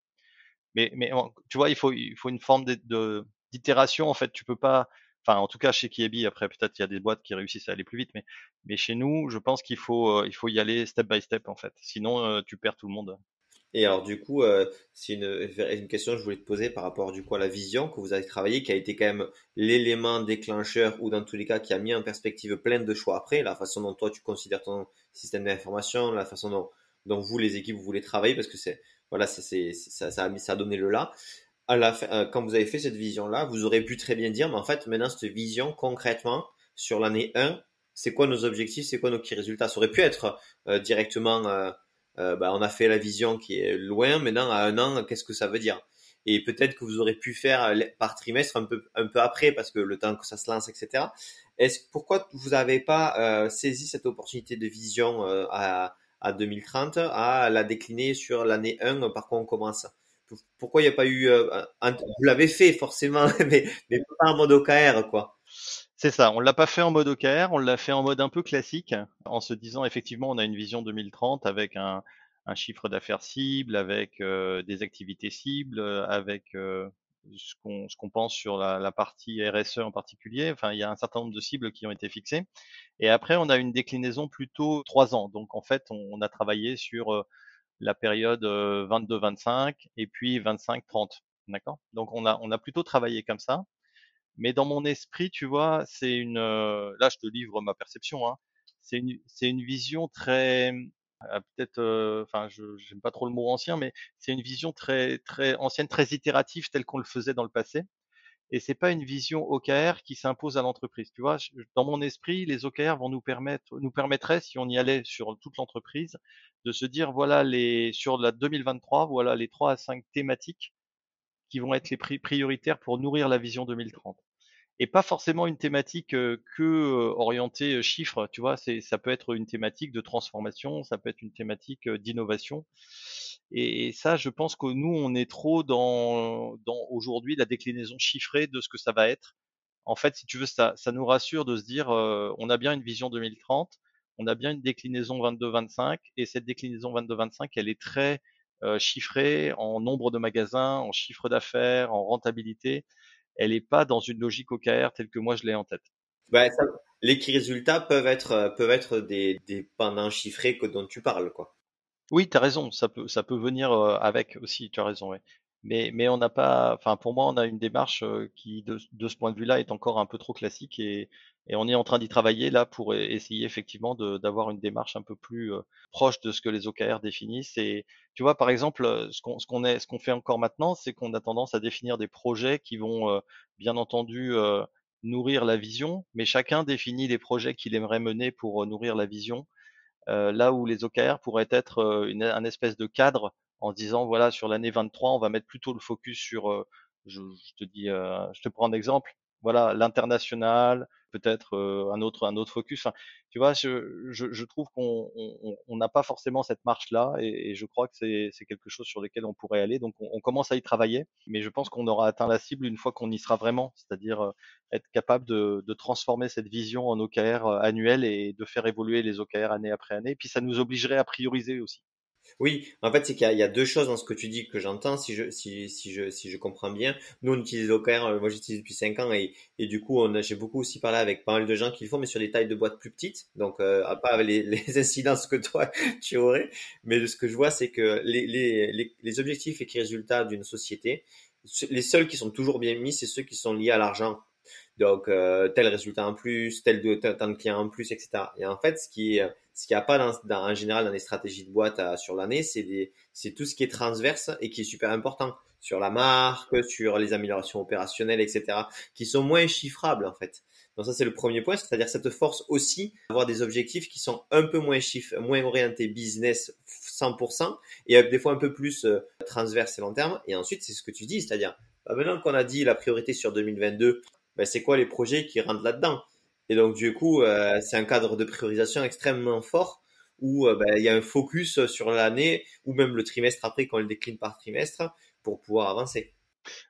Mais, mais tu vois, il faut, il faut une forme d'itération. En fait, tu peux pas, enfin, en tout cas chez Kiebi, après peut-être il y a des boîtes qui réussissent à aller plus vite, mais, mais chez nous, je pense qu'il faut, euh, il faut y aller step by step en fait. Sinon, tu perds tout le monde. Et alors du coup, euh, c'est une, question que je voulais te poser par rapport du coup à la vision que vous avez travaillé, qui a été quand même l'élément déclencheur ou dans tous les cas qui a mis en perspective plein de choix après, la façon dont toi tu considères ton système d'information, la façon dont, dont vous les équipes vous voulez travailler, parce que c'est voilà, c'est ça, ça a ça donné le là. À la fin, euh, quand vous avez fait cette vision là, vous aurez pu très bien dire, mais en fait maintenant cette vision concrètement sur l'année 1, c'est quoi nos objectifs, c'est quoi nos petits résultats? Ça aurait pu être euh, directement euh, bah, on a fait la vision qui est loin, maintenant à un an, qu'est-ce que ça veut dire? Et peut-être que vous aurez pu faire euh, par trimestre un peu, un peu après, parce que le temps que ça se lance, etc. Est-ce pourquoi vous n'avez pas euh, saisi cette opportunité de vision à, à 2030 à la décliner sur l'année 1 par quoi on commence? Pourquoi il n'y a pas eu Vous l'avez fait forcément, mais, mais pas en mode OKR, quoi? C'est ça, on l'a pas fait en mode OKR, on l'a fait en mode un peu classique, en se disant effectivement on a une vision 2030 avec un, chiffre d'affaires cible, avec euh, des activités cibles, avec euh, ce qu'on pense sur la, partie RSE en particulier. Enfin, il y a un certain nombre de cibles qui ont été fixées. Et après, on a une déclinaison plutôt trois ans. Donc en fait, on, a travaillé sur euh, la période 22-25 et puis 25-30. D'accord? Donc on a, on a plutôt travaillé comme ça. Mais dans mon esprit, tu vois, c'est une. Euh, là, je te livre ma perception. Hein, c'est une, c'est une vision très. Euh, peut-être. Euh, enfin, je j'aime pas trop le mot ancien, mais c'est une vision très très ancienne, très itérative, telle qu'on le faisait dans le passé. Et c'est pas une vision OKR qui s'impose à l'entreprise. Tu vois, dans mon esprit, les OKR vont nous permettre, nous permettraient, si on y allait sur toute l'entreprise, de se dire voilà les sur la 2023, voilà les trois à cinq thématiques qui vont être les prioritaires pour nourrir la vision 2030 et pas forcément une thématique que orientée chiffres, tu vois, c'est ça peut être une thématique de transformation, ça peut être une thématique d'innovation. Et, ça, je pense que nous, on est trop dans, dans aujourd'hui la déclinaison chiffrée de ce que ça va être. En fait, si tu veux, ça, ça nous rassure de se dire, on a bien une vision 2030, on a bien une déclinaison 22-25, et cette déclinaison 22-25, elle est très chiffrée en nombre de magasins, en chiffre d'affaires, en rentabilité elle n'est pas dans une logique OKR telle que moi je l'ai en tête. Bah, les résultats peuvent être, euh, peuvent être des, des pendants chiffrés que dont tu parles, quoi. Oui, tu as raison, ça peut, ça peut venir euh, avec aussi, tu as raison, ouais. Mais, mais on n'a pas, enfin pour moi, on a une démarche euh, qui, de, ce point de vue-là, est encore un peu trop classique et, et on est en train d'y travailler là pour essayer effectivement d'avoir une démarche un peu plus proche de ce que les OKR définissent. Et tu vois, par exemple, ce qu'on ce qu'on est, ce qu'on fait encore maintenant, c'est qu'on a tendance à définir des projets qui vont bien entendu nourrir la vision, mais chacun définit les projets qu'il aimerait mener pour nourrir la vision. là où les OKR pourraient être une, un espèce de cadre en disant voilà sur l'année 23 on va mettre plutôt le focus sur je, je te dis je te prends un exemple voilà, l'international, peut-être euh, un autre un autre focus. Tu vois, je, je, je trouve qu'on on n'a pas forcément cette marche-là et, et, je crois que c'est quelque chose sur lequel on pourrait aller. Donc, on, commence à y travailler, mais je pense qu'on aura atteint la cible une fois qu'on y sera vraiment, c'est-à-dire euh, être capable de, de, transformer cette vision en OKR euh, annuel et de faire évoluer les OKR année après année. Puis, ça nous obligerait à prioriser aussi. Oui, en fait, c'est qu'il y, a deux choses dans ce que tu dis que j'entends, si je, si, si, je, si je comprends bien. Nous, on utilise OKR, euh, moi j'utilise depuis 5 ans et, et du coup, j'ai beaucoup aussi parlé avec pas mal de gens qui le font, mais sur des tailles de boîtes plus petites, donc euh, pas avec les, les, incidences que toi tu aurais. Mais ce que je vois, c'est que les, les, les, objectifs et les résultats d'une société, les seuls qui sont toujours bien mis, c'est ceux qui sont liés à l'argent donc euh, tel résultat en plus, tel de de clients en plus, etc. Et en fait, ce qui ce qu'il n'y a pas dans, en général dans les stratégies de boîte à, sur l'année, c'est c'est tout ce qui est transverse et qui est super important sur la marque, sur les améliorations opérationnelles, etc. qui sont moins chiffrables en fait. Donc ça c'est le premier point, c'est-à-dire cette force aussi d'avoir des objectifs qui sont un peu moins chiffres, moins orientés business 100% et des fois un peu plus euh, transverse et long terme. Et ensuite c'est ce que tu dis, c'est-à-dire bah, maintenant qu'on a dit la priorité sur 2022, ben, c'est quoi les projets qui rentrent là-dedans? Et donc, du coup, euh, c'est un cadre de priorisation extrêmement fort où euh, ben, il y a un focus sur l'année ou même le trimestre après quand on le décline par trimestre pour pouvoir avancer.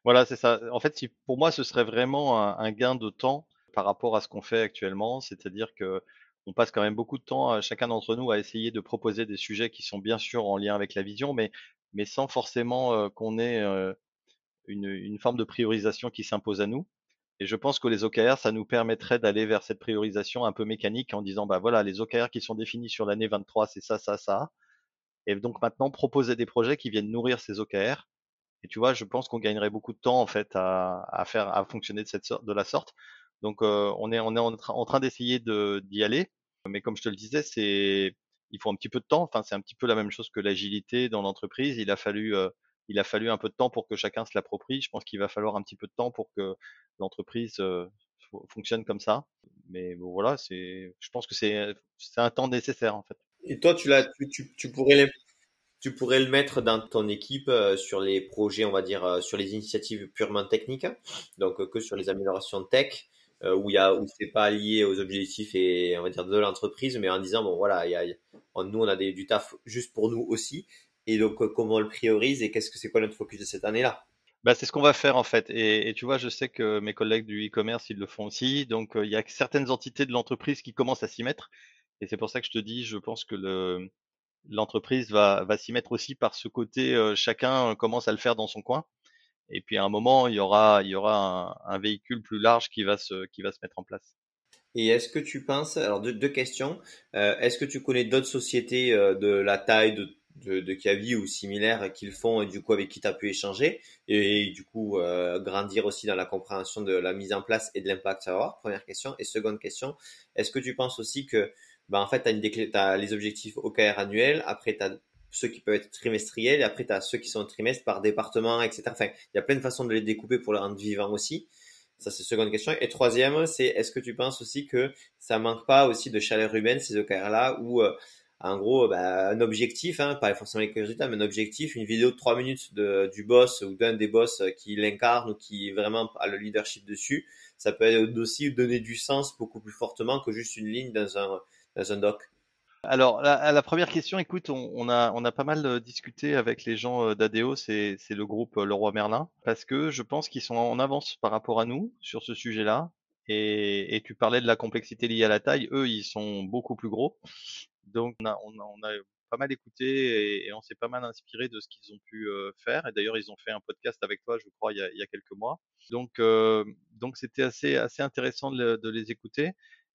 Voilà, c'est ça. En fait, pour moi, ce serait vraiment un, gain de temps par rapport à ce qu'on fait actuellement, c'est-à-dire que on passe quand même beaucoup de temps, chacun d'entre nous, à essayer de proposer des sujets qui sont bien sûr en lien avec la vision, mais, mais sans forcément euh, qu'on ait une, une, forme de priorisation qui s'impose à nous. Et je pense que les OKR, ça nous permettrait d'aller vers cette priorisation un peu mécanique en disant, bah voilà, les OKR qui sont définis sur l'année 23, c'est ça, ça, ça. Et donc maintenant, proposer des projets qui viennent nourrir ces OKR. Et tu vois, je pense qu'on gagnerait beaucoup de temps en fait à, à faire, à fonctionner de cette sorte, de la sorte. Donc euh, on est, on est en, train d'essayer d'y aller. Mais comme je te le disais, c'est, il faut un petit peu de temps. Enfin, c'est un petit peu la même chose que l'agilité dans l'entreprise. Il a fallu euh, il a fallu un peu de temps pour que chacun se l'approprie. Je pense qu'il va falloir un petit peu de temps pour que l'entreprise euh, fonctionne comme ça. Mais bon, voilà, c'est, je pense que c'est, un temps nécessaire en fait. Et toi, tu l'as, tu, pourrais le mettre dans ton équipe euh, sur les projets, on va dire, euh, sur les initiatives purement techniques, donc que sur les améliorations tech, où il y a, c'est pas lié aux objectifs et on va dire de l'entreprise, mais en disant bon voilà, nous on a du taf juste pour nous aussi, et donc, euh, comment on le priorise et qu'est-ce que c'est quoi notre focus de cette année-là? Bah, c'est ce qu'on va faire en fait. Et, et, tu vois, je sais que mes collègues du e-commerce, ils le font aussi. Donc, euh, il y a certaines entités de l'entreprise qui commencent à s'y mettre. Et c'est pour ça que je te dis, je pense que le, l'entreprise va, va s'y mettre aussi par ce côté, euh, chacun commence à le faire dans son coin. Et puis à un moment, il y aura, il y aura un, un véhicule plus large qui va se, qui va se mettre en place. Et est-ce que tu penses, alors deux, deux questions, euh, est-ce que tu connais d'autres sociétés de la taille de de, de ou similaires qu'ils font et du coup avec qui tu as pu échanger et, du coup euh, grandir aussi dans la compréhension de la mise en place et de l'impact. Va avoir première question. Et seconde question est-ce que tu penses aussi que bah, en fait tu as, les objectifs OKR annuels après tu as ceux qui peuvent être trimestriels et après tu as ceux qui sont trimestres par département etc enfin il y a plein de façons de les découper pour les rendre vivants aussi. Ça, c'est seconde question. Et troisième, c'est est-ce que tu penses aussi que ça manque pas aussi de chaleur humaine, ces OKR-là, où euh, en gros, bah, un objectif, hein, pas forcément les résultats, mais un objectif, une vidéo de trois minutes de, du boss ou d'un des boss qui l'incarne ou qui vraiment a le leadership dessus, ça peut aussi donner du sens beaucoup plus fortement que juste une ligne dans un, dans un doc. Alors, la, la première question, écoute, on, on, a, on a pas mal euh, discuté avec les gens euh, d'ADO, c'est le groupe euh, Leroy Merlin, parce que je pense qu'ils sont en avance par rapport à nous sur ce sujet-là. Et, et, tu parlais de la complexité liée à la taille, eux, ils sont beaucoup plus gros. Donc on a, on a, on a pas mal écouté et, on s'est pas mal inspiré de ce qu'ils ont pu euh, faire. Et d'ailleurs, ils ont fait un podcast avec toi, je crois, il y a, il y a quelques mois. Donc, euh, donc c'était assez, assez intéressant de, de, les écouter.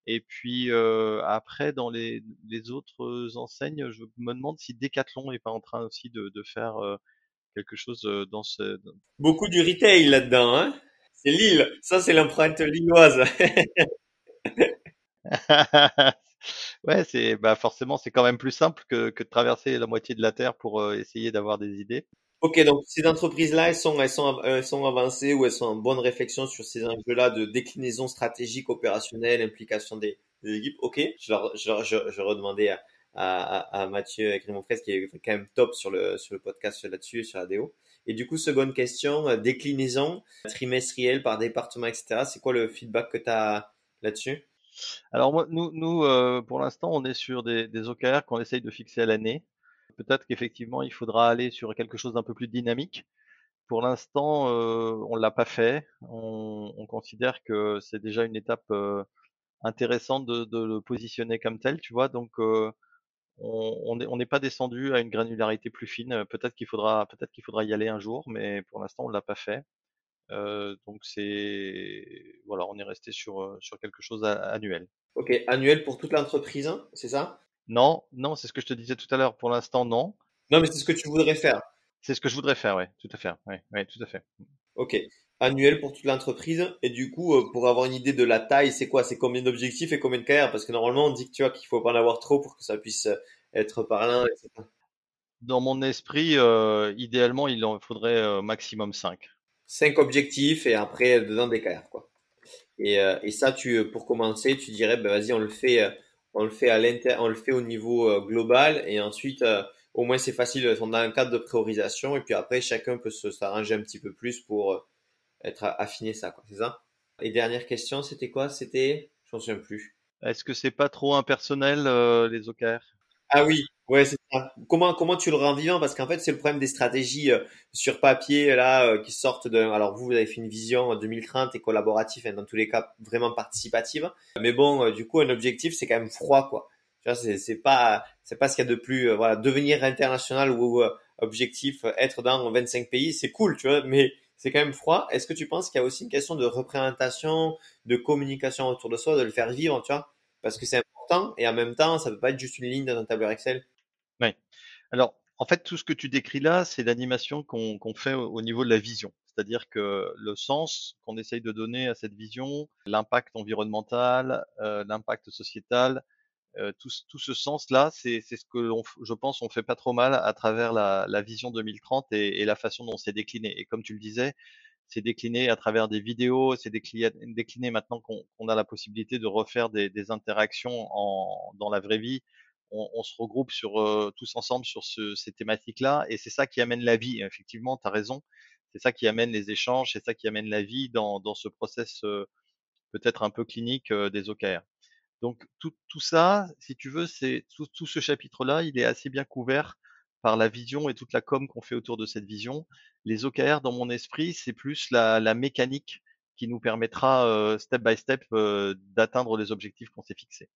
Et puis euh, après, dans les, les, autres enseignes, je me demande si Decathlon est pas en train aussi de, de faire euh, quelque chose dans ce. Beaucoup du retail là-dedans, hein C'est Lille. Ça, c'est l'empreinte lilloise. Ouais, c'est bah forcément c'est quand même plus simple que, de traverser la moitié de la Terre pour euh, essayer d'avoir des idées. Ok, donc ces entreprises-là, elles sont, avancées ou elles sont en bonne réflexion sur ces enjeux-là de déclinaison stratégique, opérationnelle, implication des, équipes? Ok, je je, je, je redemandais à, à, à Mathieu et Grimont qui est quand même top sur le, sur le podcast là-dessus, sur ADO. Et du coup, seconde question, euh, déclinaison trimestrielle par département, etc. C'est quoi le feedback que tu as là-dessus? Alors moi, nous, nous euh, pour l'instant, on est sur des, des OKR qu'on essaye de fixer à l'année. Peut-être qu'effectivement, il faudra aller sur quelque chose d'un peu plus dynamique. Pour l'instant, euh, on l'a pas fait. On, on considère que c'est déjà une étape euh, intéressante de, de, le positionner comme tel, tu vois. Donc, euh, on n'est pas descendu à une granularité plus fine. Peut-être qu'il faudra, peut-être qu'il faudra y aller un jour, mais pour l'instant, on l'a pas fait. Euh, donc c'est voilà, on est resté sur sur quelque chose annuel. Ok, annuel pour toute l'entreprise, hein, c'est ça? Non, non, c'est ce que je te disais tout à l'heure. Pour l'instant, non. Non, mais c'est ce que tu voudrais faire. C'est ce que je voudrais faire, oui, tout à fait. Ouais, tout à fait. Ok, annuel pour toute l'entreprise. Et du coup, euh, pour avoir une idée de la taille, c'est quoi? C'est combien d'objectifs et combien de carrières? Parce que normalement, on dit que tu vois qu'il faut pas en avoir trop pour que ça puisse euh, être parlant, etc. Dans mon esprit, euh, idéalement, il en faudrait euh, maximum 5. 5 objectifs et après dedans des carrières, quoi. Et, euh, et ça, tu, pour commencer, tu dirais, ben vas-y, on le fait, euh, on le fait à l'inter, on le fait au niveau global et ensuite, au moins c'est facile, on a un cadre de priorisation et puis après, chacun peut se s'arranger un petit peu plus pour être affiné ça, quoi. C'est ça? Et dernière question, c'était quoi? C'était, je m'en souviens plus. Est-ce que c'est pas trop impersonnel euh, les OKR Ah oui, ouais, c'est ça. Comment comment tu le rends vivant? Parce qu'en fait, c'est le problème des stratégies euh, sur papier là euh, qui sortent de. Alors vous, vous avez fait une vision 2030 et collaborative, hein, dans tous les cas vraiment participative. Mais bon, euh, du coup, un objectif, c'est quand même froid, quoi. Tu vois, c'est c'est pas c'est pas ce qu'il y a de plus. voilà, devenir international ou objectif être dans 25 pays, c'est cool, tu vois, mais c'est quand même froid. Est-ce que tu penses qu'il y a aussi une question de représentation, de communication autour de soi, de le faire vivre, tu vois? Parce que c'est important et en même temps, ça peut pas être juste une ligne dans un tableur Excel. Oui. Alors, en fait, tout ce que tu décris là, c'est l'animation qu'on fait au, au niveau de la vision. C'est-à-dire que le sens qu'on essaye de donner à cette vision, l'impact environnemental, euh, l'impact sociétal, euh, tout, tout ce sens-là, c'est ce que je pense on fait pas trop mal à travers la, la vision 2030 et, et la façon dont c'est décliné. Et comme tu le disais, c'est décliné à travers des vidéos, c'est décliné, maintenant qu'on qu'on a la possibilité de refaire des, des interactions en, dans la vraie vie. On, on se regroupe sur euh, tous ensemble sur ce- ces thématiques-là et c'est ça qui amène la vie. Effectivement, tu as raison. C'est ça qui amène les échanges, c'est ça qui amène la vie dans, dans ce process euh, peut-être un peu clinique des OKR. Donc tout, tout ça, si tu veux, c'est tout, tout ce chapitre-là, il est assez bien couvert par la vision et toute la com qu'on fait autour de cette vision. Les OKR, dans mon esprit, c'est plus la, la mécanique qui nous permettra euh, step by step euh, d'atteindre les objectifs qu'on s'est fixés.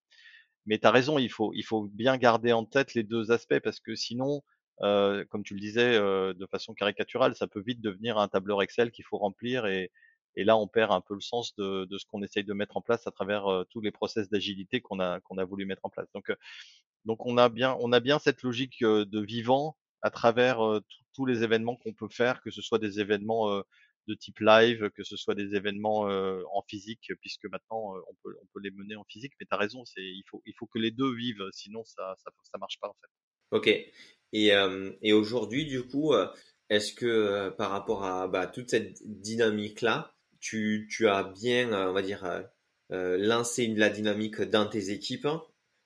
Mais tu as raison, il faut, il faut bien garder en tête les deux aspects parce que sinon, euh, comme tu le disais euh, de façon caricaturale, ça peut vite devenir un tableur Excel qu'il faut remplir et, et là, on perd un peu le sens de, de ce qu'on essaye de mettre en place à travers euh, tous les process d'agilité qu'on a, qu'on a voulu mettre en place. Donc, euh, donc on a bien, on a bien cette logique euh, de vivant à travers tous les événements qu'on peut faire, que ce soit des événements de type live, que ce soit des événements euh, en physique, puisque maintenant on peut, on peut les mener en physique. Mais tu as raison, c'est, il faut, il faut que les deux vivent, sinon ça, ça, ça marche pas en fait. Ok. Et, et aujourd'hui, du coup, est-ce que par rapport à bah, toute cette dynamique-là, tu, tu as bien, on va dire, euh, lancé une, la dynamique dans tes équipes?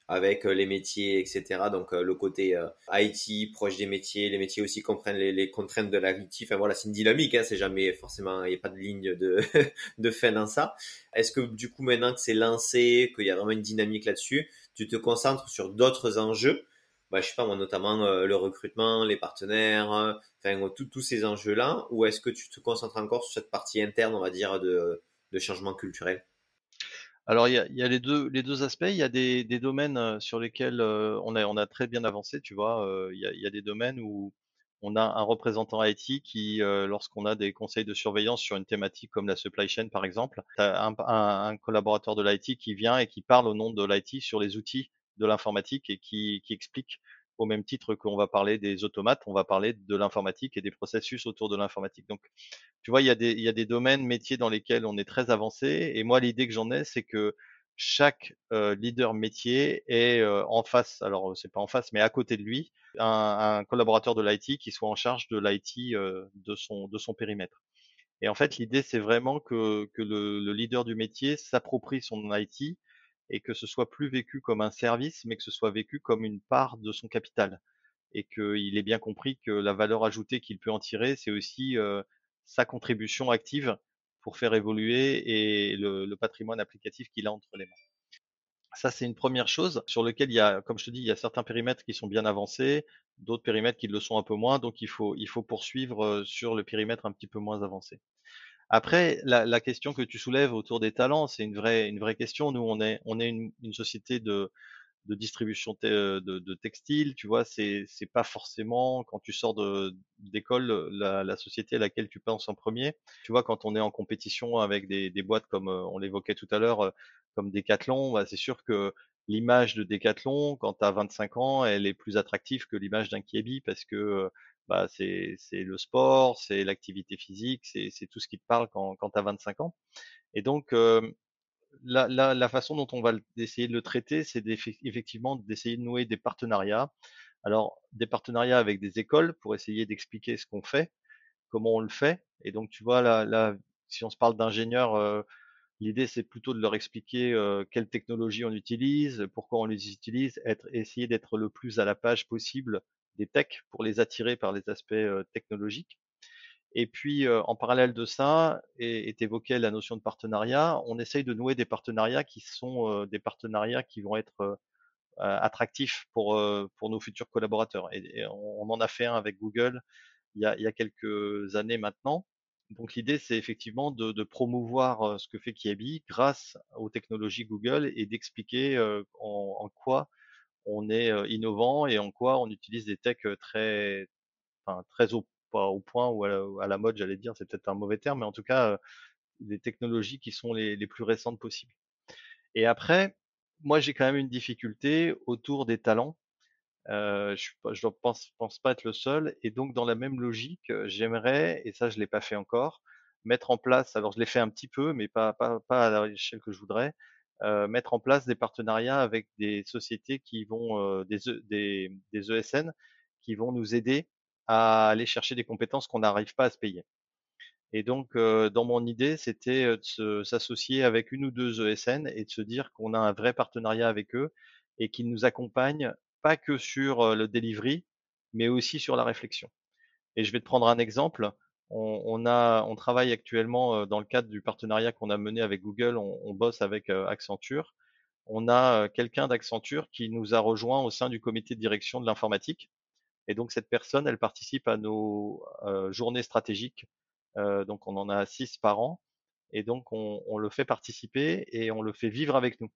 Avec euh, les métiers, etc. Donc euh, le côté euh, IT, proche des métiers, les métiers aussi comprennent les, contraintes de l'IT. Enfin voilà, c'est une dynamique, hein, c'est jamais forcément, il n'y a pas de ligne de, fin dans ça. Est-ce que du coup, maintenant que c'est lancé, qu'il y a vraiment une dynamique là-dessus, tu te concentres sur d'autres enjeux? Bah, je sais pas moi, notamment le recrutement, les partenaires, enfin tous ces enjeux-là, ou est-ce que tu te concentres encore sur cette partie interne, on va dire, de changement culturel? Alors il y a, les deux, les deux aspects. Il y a des, des domaines euh, sur lesquels euh, on a, on a très bien avancé, tu vois. Euh, il y a, des domaines où on a un représentant IT qui, lorsqu'on a des conseils de surveillance sur une thématique comme la supply chain par exemple, un, un- un collaborateur de l'IT qui vient et qui parle au nom de l'IT sur les outils de l'informatique et qui, qui explique au même titre qu'on va parler des automates, on va parler de l'informatique et des processus autour de l'informatique. Donc, tu vois, il y a des, il y a des domaines métiers dans lesquels on est très avancé. Et moi, l'idée que j'en ai, c'est que chaque euh, leader métier est euh, en face, alors c'est pas en face, mais à côté de lui, un, un collaborateur de l'IT qui soit en charge de l'IT euh, de son de son périmètre. Et en fait, l'idée, c'est vraiment que, que le, le leader du métier s'approprie son IT et que ce soit plus vécu comme un service, mais que ce soit vécu comme une part de son capital. et qu'il ait bien compris que la valeur ajoutée qu'il peut en tirer, c'est aussi sa contribution active pour faire évoluer et le, le patrimoine applicatif qu'il a entre les mains. Ça, c'est une première chose sur lequel il y a, comme je te dis, il y a certains périmètres qui sont bien avancés, d'autres périmètres qui le sont un peu moins. Donc, il faut, il faut poursuivre sur le périmètre un petit peu moins avancé. Après, la, la question que tu soulèves autour des talents, c'est une vraie, une vraie question. Nous, on est, on est une, une société de, de distribution de, de textiles, tu vois, c'est c'est pas forcément quand tu sors de d'école la, la, société à laquelle tu penses en premier. Tu vois, quand on est en compétition avec des, des boîtes comme euh, on l'évoquait tout à l'heure, euh, comme Decathlon, bah, c'est sûr que l'image de Decathlon, quand tu as 25 ans, elle est plus attractive que l'image d'un Kiebi parce que euh, bah, c'est le sport, c'est l'activité physique, c'est tout ce qui te parle quand quand tu as 25 ans. Et donc la, la, la, façon dont on va essayer de le traiter, c'est effectivement d'essayer de nouer des partenariats. Alors, des partenariats avec des écoles pour essayer d'expliquer ce qu'on fait, comment on le fait. Et donc, tu vois, là, là si on se parle d'ingénieurs, euh, l'idée c'est plutôt de leur expliquer euh, quelles technologies on utilise, pourquoi on les utilise, être, essayer d'être le plus à la page possible des techs pour les attirer par les aspects euh, technologiques. Et puis, euh, en parallèle de ça, et évoqué la notion de partenariat, on essaye de nouer des partenariats qui sont euh, des partenariats qui vont être euh, attractifs pour, pour nos futurs collaborateurs. Et, on, en a fait un avec Google il y a, il y a quelques années maintenant. Donc l'idée, c'est effectivement de, de, promouvoir ce que fait Kiabi grâce aux technologies Google et d'expliquer en, en, quoi on est innovant et en quoi on utilise des techs très, enfin, très au au point ou à la, mode, j'allais dire, c'est peut-être un mauvais terme, mais en tout cas, des technologies qui sont les, plus récentes possibles. Et après, moi, j'ai quand même une difficulté autour des talents. Euh, je ne pense, pense pas être le seul. Et donc, dans la même logique, j'aimerais, et ça, je l'ai pas fait encore, mettre en place, alors je l'ai fait un petit peu, mais pas, pas, pas à l'échelle que je voudrais, euh, mettre en place des partenariats avec des sociétés qui vont, euh, des, e, des, des ESN, qui vont nous aider à aller chercher des compétences qu'on n'arrive pas à se payer. Et donc, euh, dans mon idée, c'était euh, de s'associer avec une ou deux ESN et de se dire qu'on a un vrai partenariat avec eux et qu'ils nous accompagnent pas que sur le delivery, mais aussi sur la réflexion. Et je vais te prendre un exemple. On, a, on travaille actuellement dans le cadre du partenariat qu'on a mené avec Google. On, bosse avec Accenture. On a quelqu'un d'Accenture qui nous a rejoint au sein du comité de direction de l'informatique et donc cette personne, elle participe à nos journées stratégiques. Donc on en a six par an. Et donc on, on, le fait participer et on le fait vivre avec nous.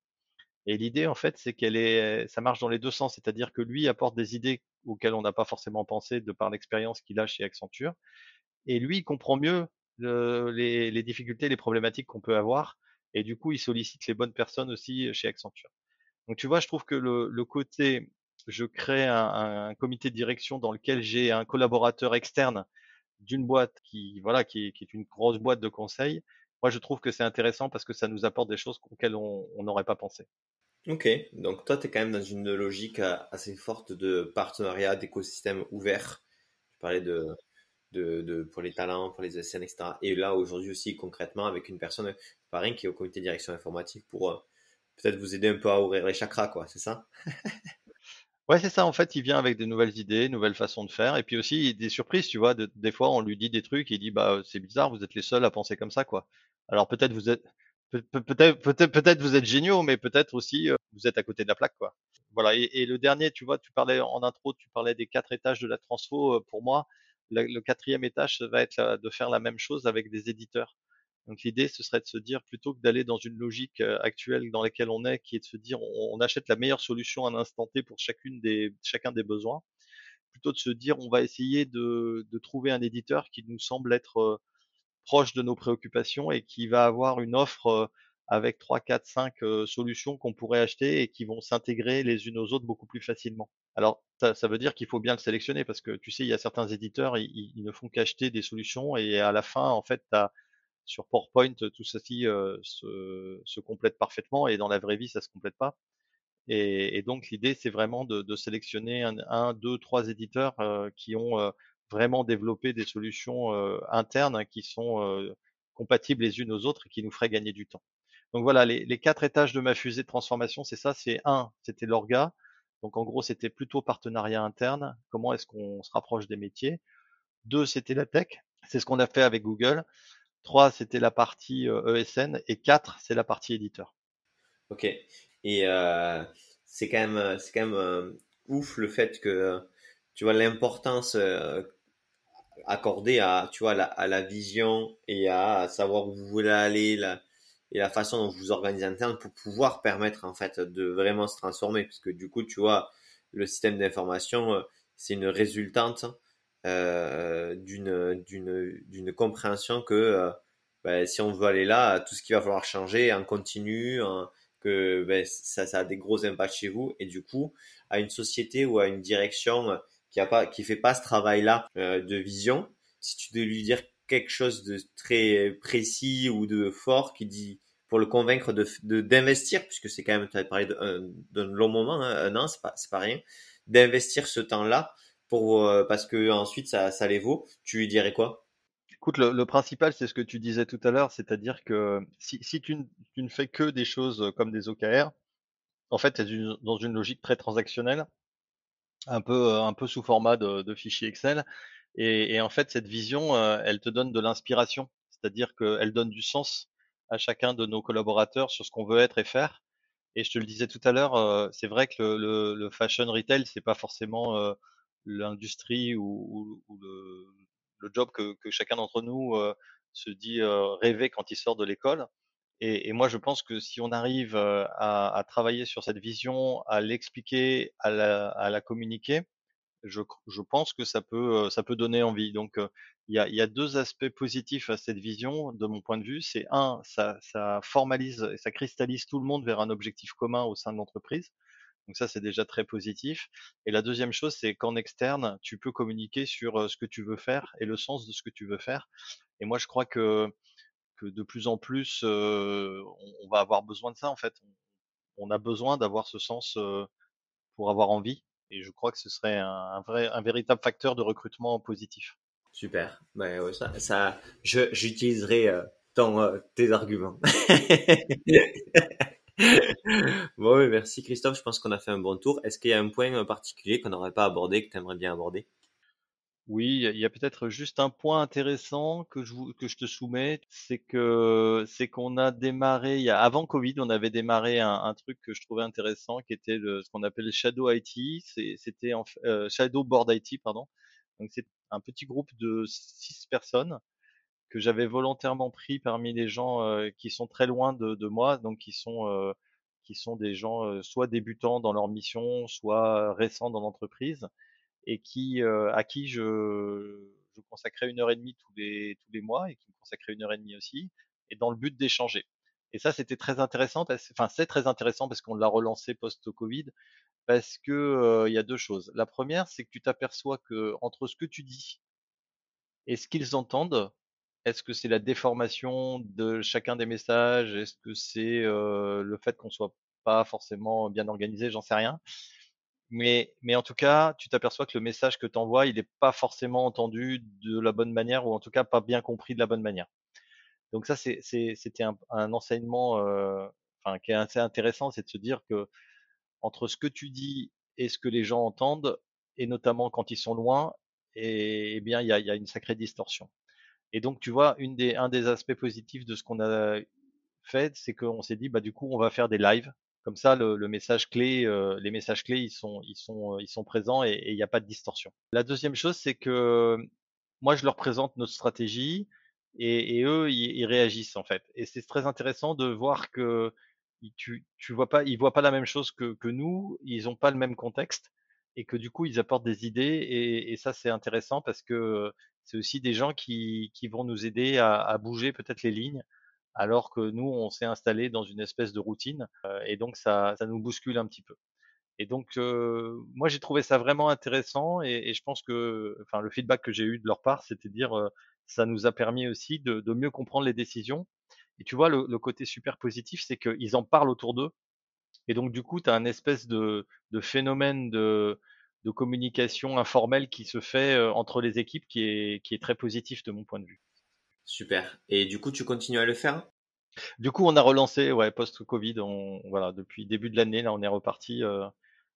Et l'idée, en fait, c'est qu'elle est, ça marche dans les deux sens, c'est-à-dire que lui apporte des idées auxquelles on n'a pas forcément pensé de par l'expérience qu'il a chez Accenture, et lui il comprend mieux le, les, difficultés, les problématiques qu'on peut avoir, et du coup il sollicite les bonnes personnes aussi chez Accenture. Donc tu vois, je trouve que le, côté je crée un, un, comité de direction dans lequel j'ai un collaborateur externe d'une boîte qui, voilà, qui, qui, est une grosse boîte de conseil. Moi, je trouve que c'est intéressant parce que ça nous apporte des choses auxquelles on n'aurait pas pensé. Ok, donc toi, tu es quand même dans une logique euh, assez forte de partenariat, d'écosystème ouvert. Tu parlais de, de, pour les talents, pour les SN, etc. Et là, aujourd'hui aussi, concrètement, avec une personne, pareil, qui est au comité de direction informatique pour euh, peut-être vous aider un peu à ouvrir les chakras, quoi, c'est ça? Ouais, c'est ça. En fait, il vient avec des nouvelles idées, nouvelles façons de faire, et puis aussi des surprises. Tu vois, des fois, on lui dit des trucs, et il dit bah c'est bizarre, vous êtes les seuls à penser comme ça, quoi. Alors peut-être vous êtes peut-être peut-être peut-être vous êtes géniaux, mais peut-être aussi euh, vous êtes à côté de la plaque, quoi. Voilà. Et, le dernier, tu vois, tu parlais en intro, tu parlais des quatre étages de la transfo. Euh, pour moi, le, quatrième étage, ça va être de faire la même chose avec des éditeurs. Donc l'idée, ce serait de se dire, plutôt que d'aller dans une logique euh, actuelle dans laquelle on est, qui est de se dire, on, achète la meilleure solution à un T pour chacune des, chacun des besoins, plutôt de se dire, on va essayer de, de trouver un éditeur qui nous semble être proche de nos préoccupations et qui va avoir une offre euh, avec 3, 4, 5 solutions qu'on pourrait acheter et qui vont s'intégrer les unes aux autres beaucoup plus facilement. Alors, ça, ça veut dire qu'il faut bien le sélectionner parce que tu sais, il y a certains éditeurs, ils, ne font qu'acheter des solutions et à la fin, en fait, as sur PowerPoint, tout ceci euh, se, complète parfaitement et dans la vraie vie, ça se complète pas. Et, donc l'idée, c'est vraiment de, sélectionner un, deux, trois éditeurs euh, qui ont vraiment développé des solutions internes qui sont compatibles les unes aux autres et qui nous feraient gagner du temps. Donc voilà, les, les, quatre étages de ma fusée de transformation, c'est ça. C'est un, c'était l'orga. Donc en gros, c'était plutôt partenariat interne. Comment est-ce qu'on se rapproche des métiers Deux, c'était la tech. C'est ce qu'on a fait avec Google. Trois, c'était la partie ESN. Euh, e et quatre, c'est la partie éditeur. Ok. Et euh, c'est quand même, c'est quand même euh, ouf le fait que tu vois l'importance accordée à, tu vois, la, à la vision et à savoir où vous voulez aller, la, et la façon dont vous vous organisez interne pour pouvoir permettre en fait de vraiment se transformer. Parce que du coup tu vois le système d'information euh, c'est une résultante euh, d'une d'une d'une compréhension que euh, ben, si on veut aller là tout ce qu'il va falloir changer en continu que ben, ça ça a des gros impacts chez vous. Et du coup à une société ou à une direction qui a pas qui fait pas ce travail là de vision. Si tu dois lui dire quelque chose de très précis ou de fort qui dit pour le convaincre de d'investir puisque c'est quand même tu as parlé d'un long moment hein, un an c'est pas pas rien d'investir ce temps-là pour euh, parce que ensuite ça ça les vaut tu lui dirais quoi? Écoute, le, principal, c'est ce que tu disais tout à l'heure, c'est-à-dire que si, si tu, tu, ne fais que des choses comme des OKR, en fait, tu es dans une logique très transactionnelle, un peu, un peu sous format de, fichier Excel, et, en fait, cette vision, euh, elle te donne de l'inspiration, c'est-à-dire qu'elle donne du sens à chacun de nos collaborateurs sur ce qu'on veut être et faire. Et je te le disais tout à l'heure, euh, c'est vrai que le, fashion retail, c'est pas forcément euh, l'industrie ou, le, job que chacun d'entre nous se dit rêver quand il sort de l'école. Et, et, moi, je pense que si on arrive à, à travailler sur cette vision, à l'expliquer, à la, à la communiquer, je, je, pense que ça peut, euh, ça peut donner envie. Donc, euh, il y, a, y, a, deux aspects positifs à cette vision, de mon point de vue. C'est un, ça, ça formalise et ça cristallise tout le monde vers un objectif commun au sein de l'entreprise. Donc ça, c'est déjà très positif. Et la deuxième chose, c'est qu'en externe, tu peux communiquer sur euh, ce que tu veux faire et le sens de ce que tu veux faire. Et moi, je crois que, que de plus en plus, on, va avoir besoin de ça, en fait. On, a besoin d'avoir ce sens pour avoir envie. Et je crois que ce serait un, vrai, un véritable facteur de recrutement positif. Super. Ben, ouais, ça, ça, j'utiliserai euh, tes arguments. bon, merci Christophe. Je pense qu'on a fait un bon tour. Est-ce qu'il y a un point particulier qu'on n'aurait pas abordé, que tu aimerais bien aborder? Oui, il y a peut-être juste un point intéressant que je, te soumets, c'est que c'est qu'on a démarré, il y a, avant Covid, on avait démarré un, truc que je trouvais intéressant, qui était ce qu'on appelle le Shadow IT, c'était euh, Shadow Board IT, pardon. Donc c'est un petit groupe de six personnes que j'avais volontairement pris parmi les gens euh, qui sont très loin de, de moi, donc qui sont euh, qui sont des gens soit débutants dans leur mission, soit récents dans l'entreprise et qui, euh, à qui je, je, consacrais une heure et demie tous les, tous les mois et qui me consacrait une heure et demie aussi, et dans le but d'échanger. Et ça, c'était très intéressant, enfin, c'est très intéressant parce qu'on l'a relancé post-Covid, parce que euh, il y a deux choses. La première, c'est que tu t'aperçois que entre ce que tu dis et ce qu'ils entendent, est-ce que c'est la déformation de chacun des messages? Est-ce que c'est euh, le fait qu'on soit pas forcément bien organisé? J'en sais rien. Mais, mais en tout cas, tu t'aperçois que le message que tu envoies, il n'est pas forcément entendu de la bonne manière ou en tout cas pas bien compris de la bonne manière. Donc ça, c'était un, un, enseignement euh, enfin, qui est assez intéressant, c'est de se dire que entre ce que tu dis et ce que les gens entendent, et notamment quand ils sont loin, et, eh bien il y a, y a, une sacrée distorsion. Et donc tu vois, une des, un des aspects positifs de ce qu'on a fait, c'est qu'on s'est dit, bah du coup, on va faire des lives comme ça, le, message clé, euh, les messages clés, ils sont, ils sont, ils sont présents et il n'y a pas de distorsion. La deuxième chose, c'est que moi, je leur présente notre stratégie et, eux, ils, réagissent en fait. Et c'est très intéressant de voir que tu, tu vois pas, ils voient pas la même chose que, nous, ils n'ont pas le même contexte et que du coup, ils apportent des idées et, ça, c'est intéressant parce que c'est aussi des gens qui, vont nous aider à bouger peut-être les lignes alors que nous, on s'est installé dans une espèce de routine, euh, et donc ça, ça nous bouscule un petit peu. Et donc, euh, moi, j'ai trouvé ça vraiment intéressant, et, et, je pense que, enfin, le feedback que j'ai eu de leur part, c'était dire, euh, ça nous a permis aussi de, de, mieux comprendre les décisions. Et tu vois, le, le côté super positif, c'est qu'ils en parlent autour d'eux, et donc du coup, tu as un espèce de, de phénomène de, de communication informelle qui se fait entre les équipes, qui est, qui est très positif de mon point de vue. Super. Et du coup, tu continues à le faire? Du coup, on a relancé, ouais, post-Covid. On, voilà, depuis début de l'année, là, on est reparti euh,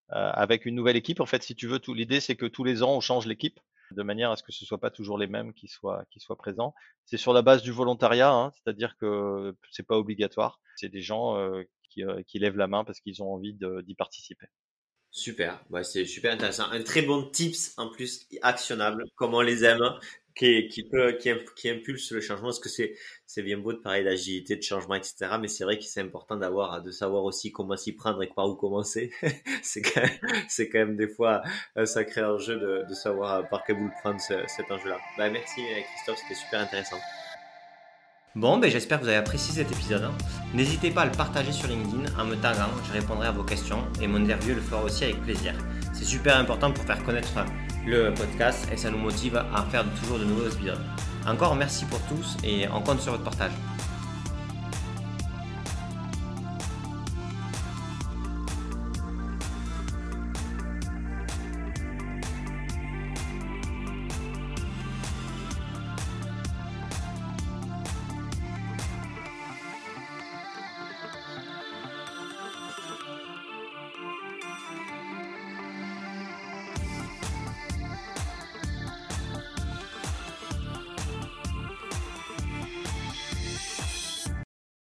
avec une nouvelle équipe. En fait, si tu veux, l'idée c'est que tous les ans on change l'équipe de manière à ce que ce soit pas toujours les mêmes qui soient qui soient présents. C'est sur la base du volontariat, hein, c'est-à-dire que c'est pas obligatoire. C'est des gens qui, qui, lèvent la main parce qu'ils ont envie d'y participer. Super, ouais, c'est super intéressant. Un très bon tips en plus actionnable, comme on les aime qui, qui peut qui, qui, impulse le changement. Parce que c'est c'est bien beau de parler d'agilité de changement etc mais c'est vrai que c'est important d'avoir de savoir aussi comment s'y prendre et par où commencer. C'est quand même c'est quand même des fois un sacré enjeu de, de savoir par quel bout le prendre cet enjeu là bah merci Christophe c'était super intéressant. Bon, ben j'espère que vous avez apprécié cet épisode. N'hésitez pas à le partager sur LinkedIn. En me taguant, je répondrai à vos questions et mon interview le fera aussi avec plaisir. C'est super important pour faire connaître le podcast et ça nous motive à faire toujours de nouveaux épisodes. Encore merci pour tous et on compte sur votre partage.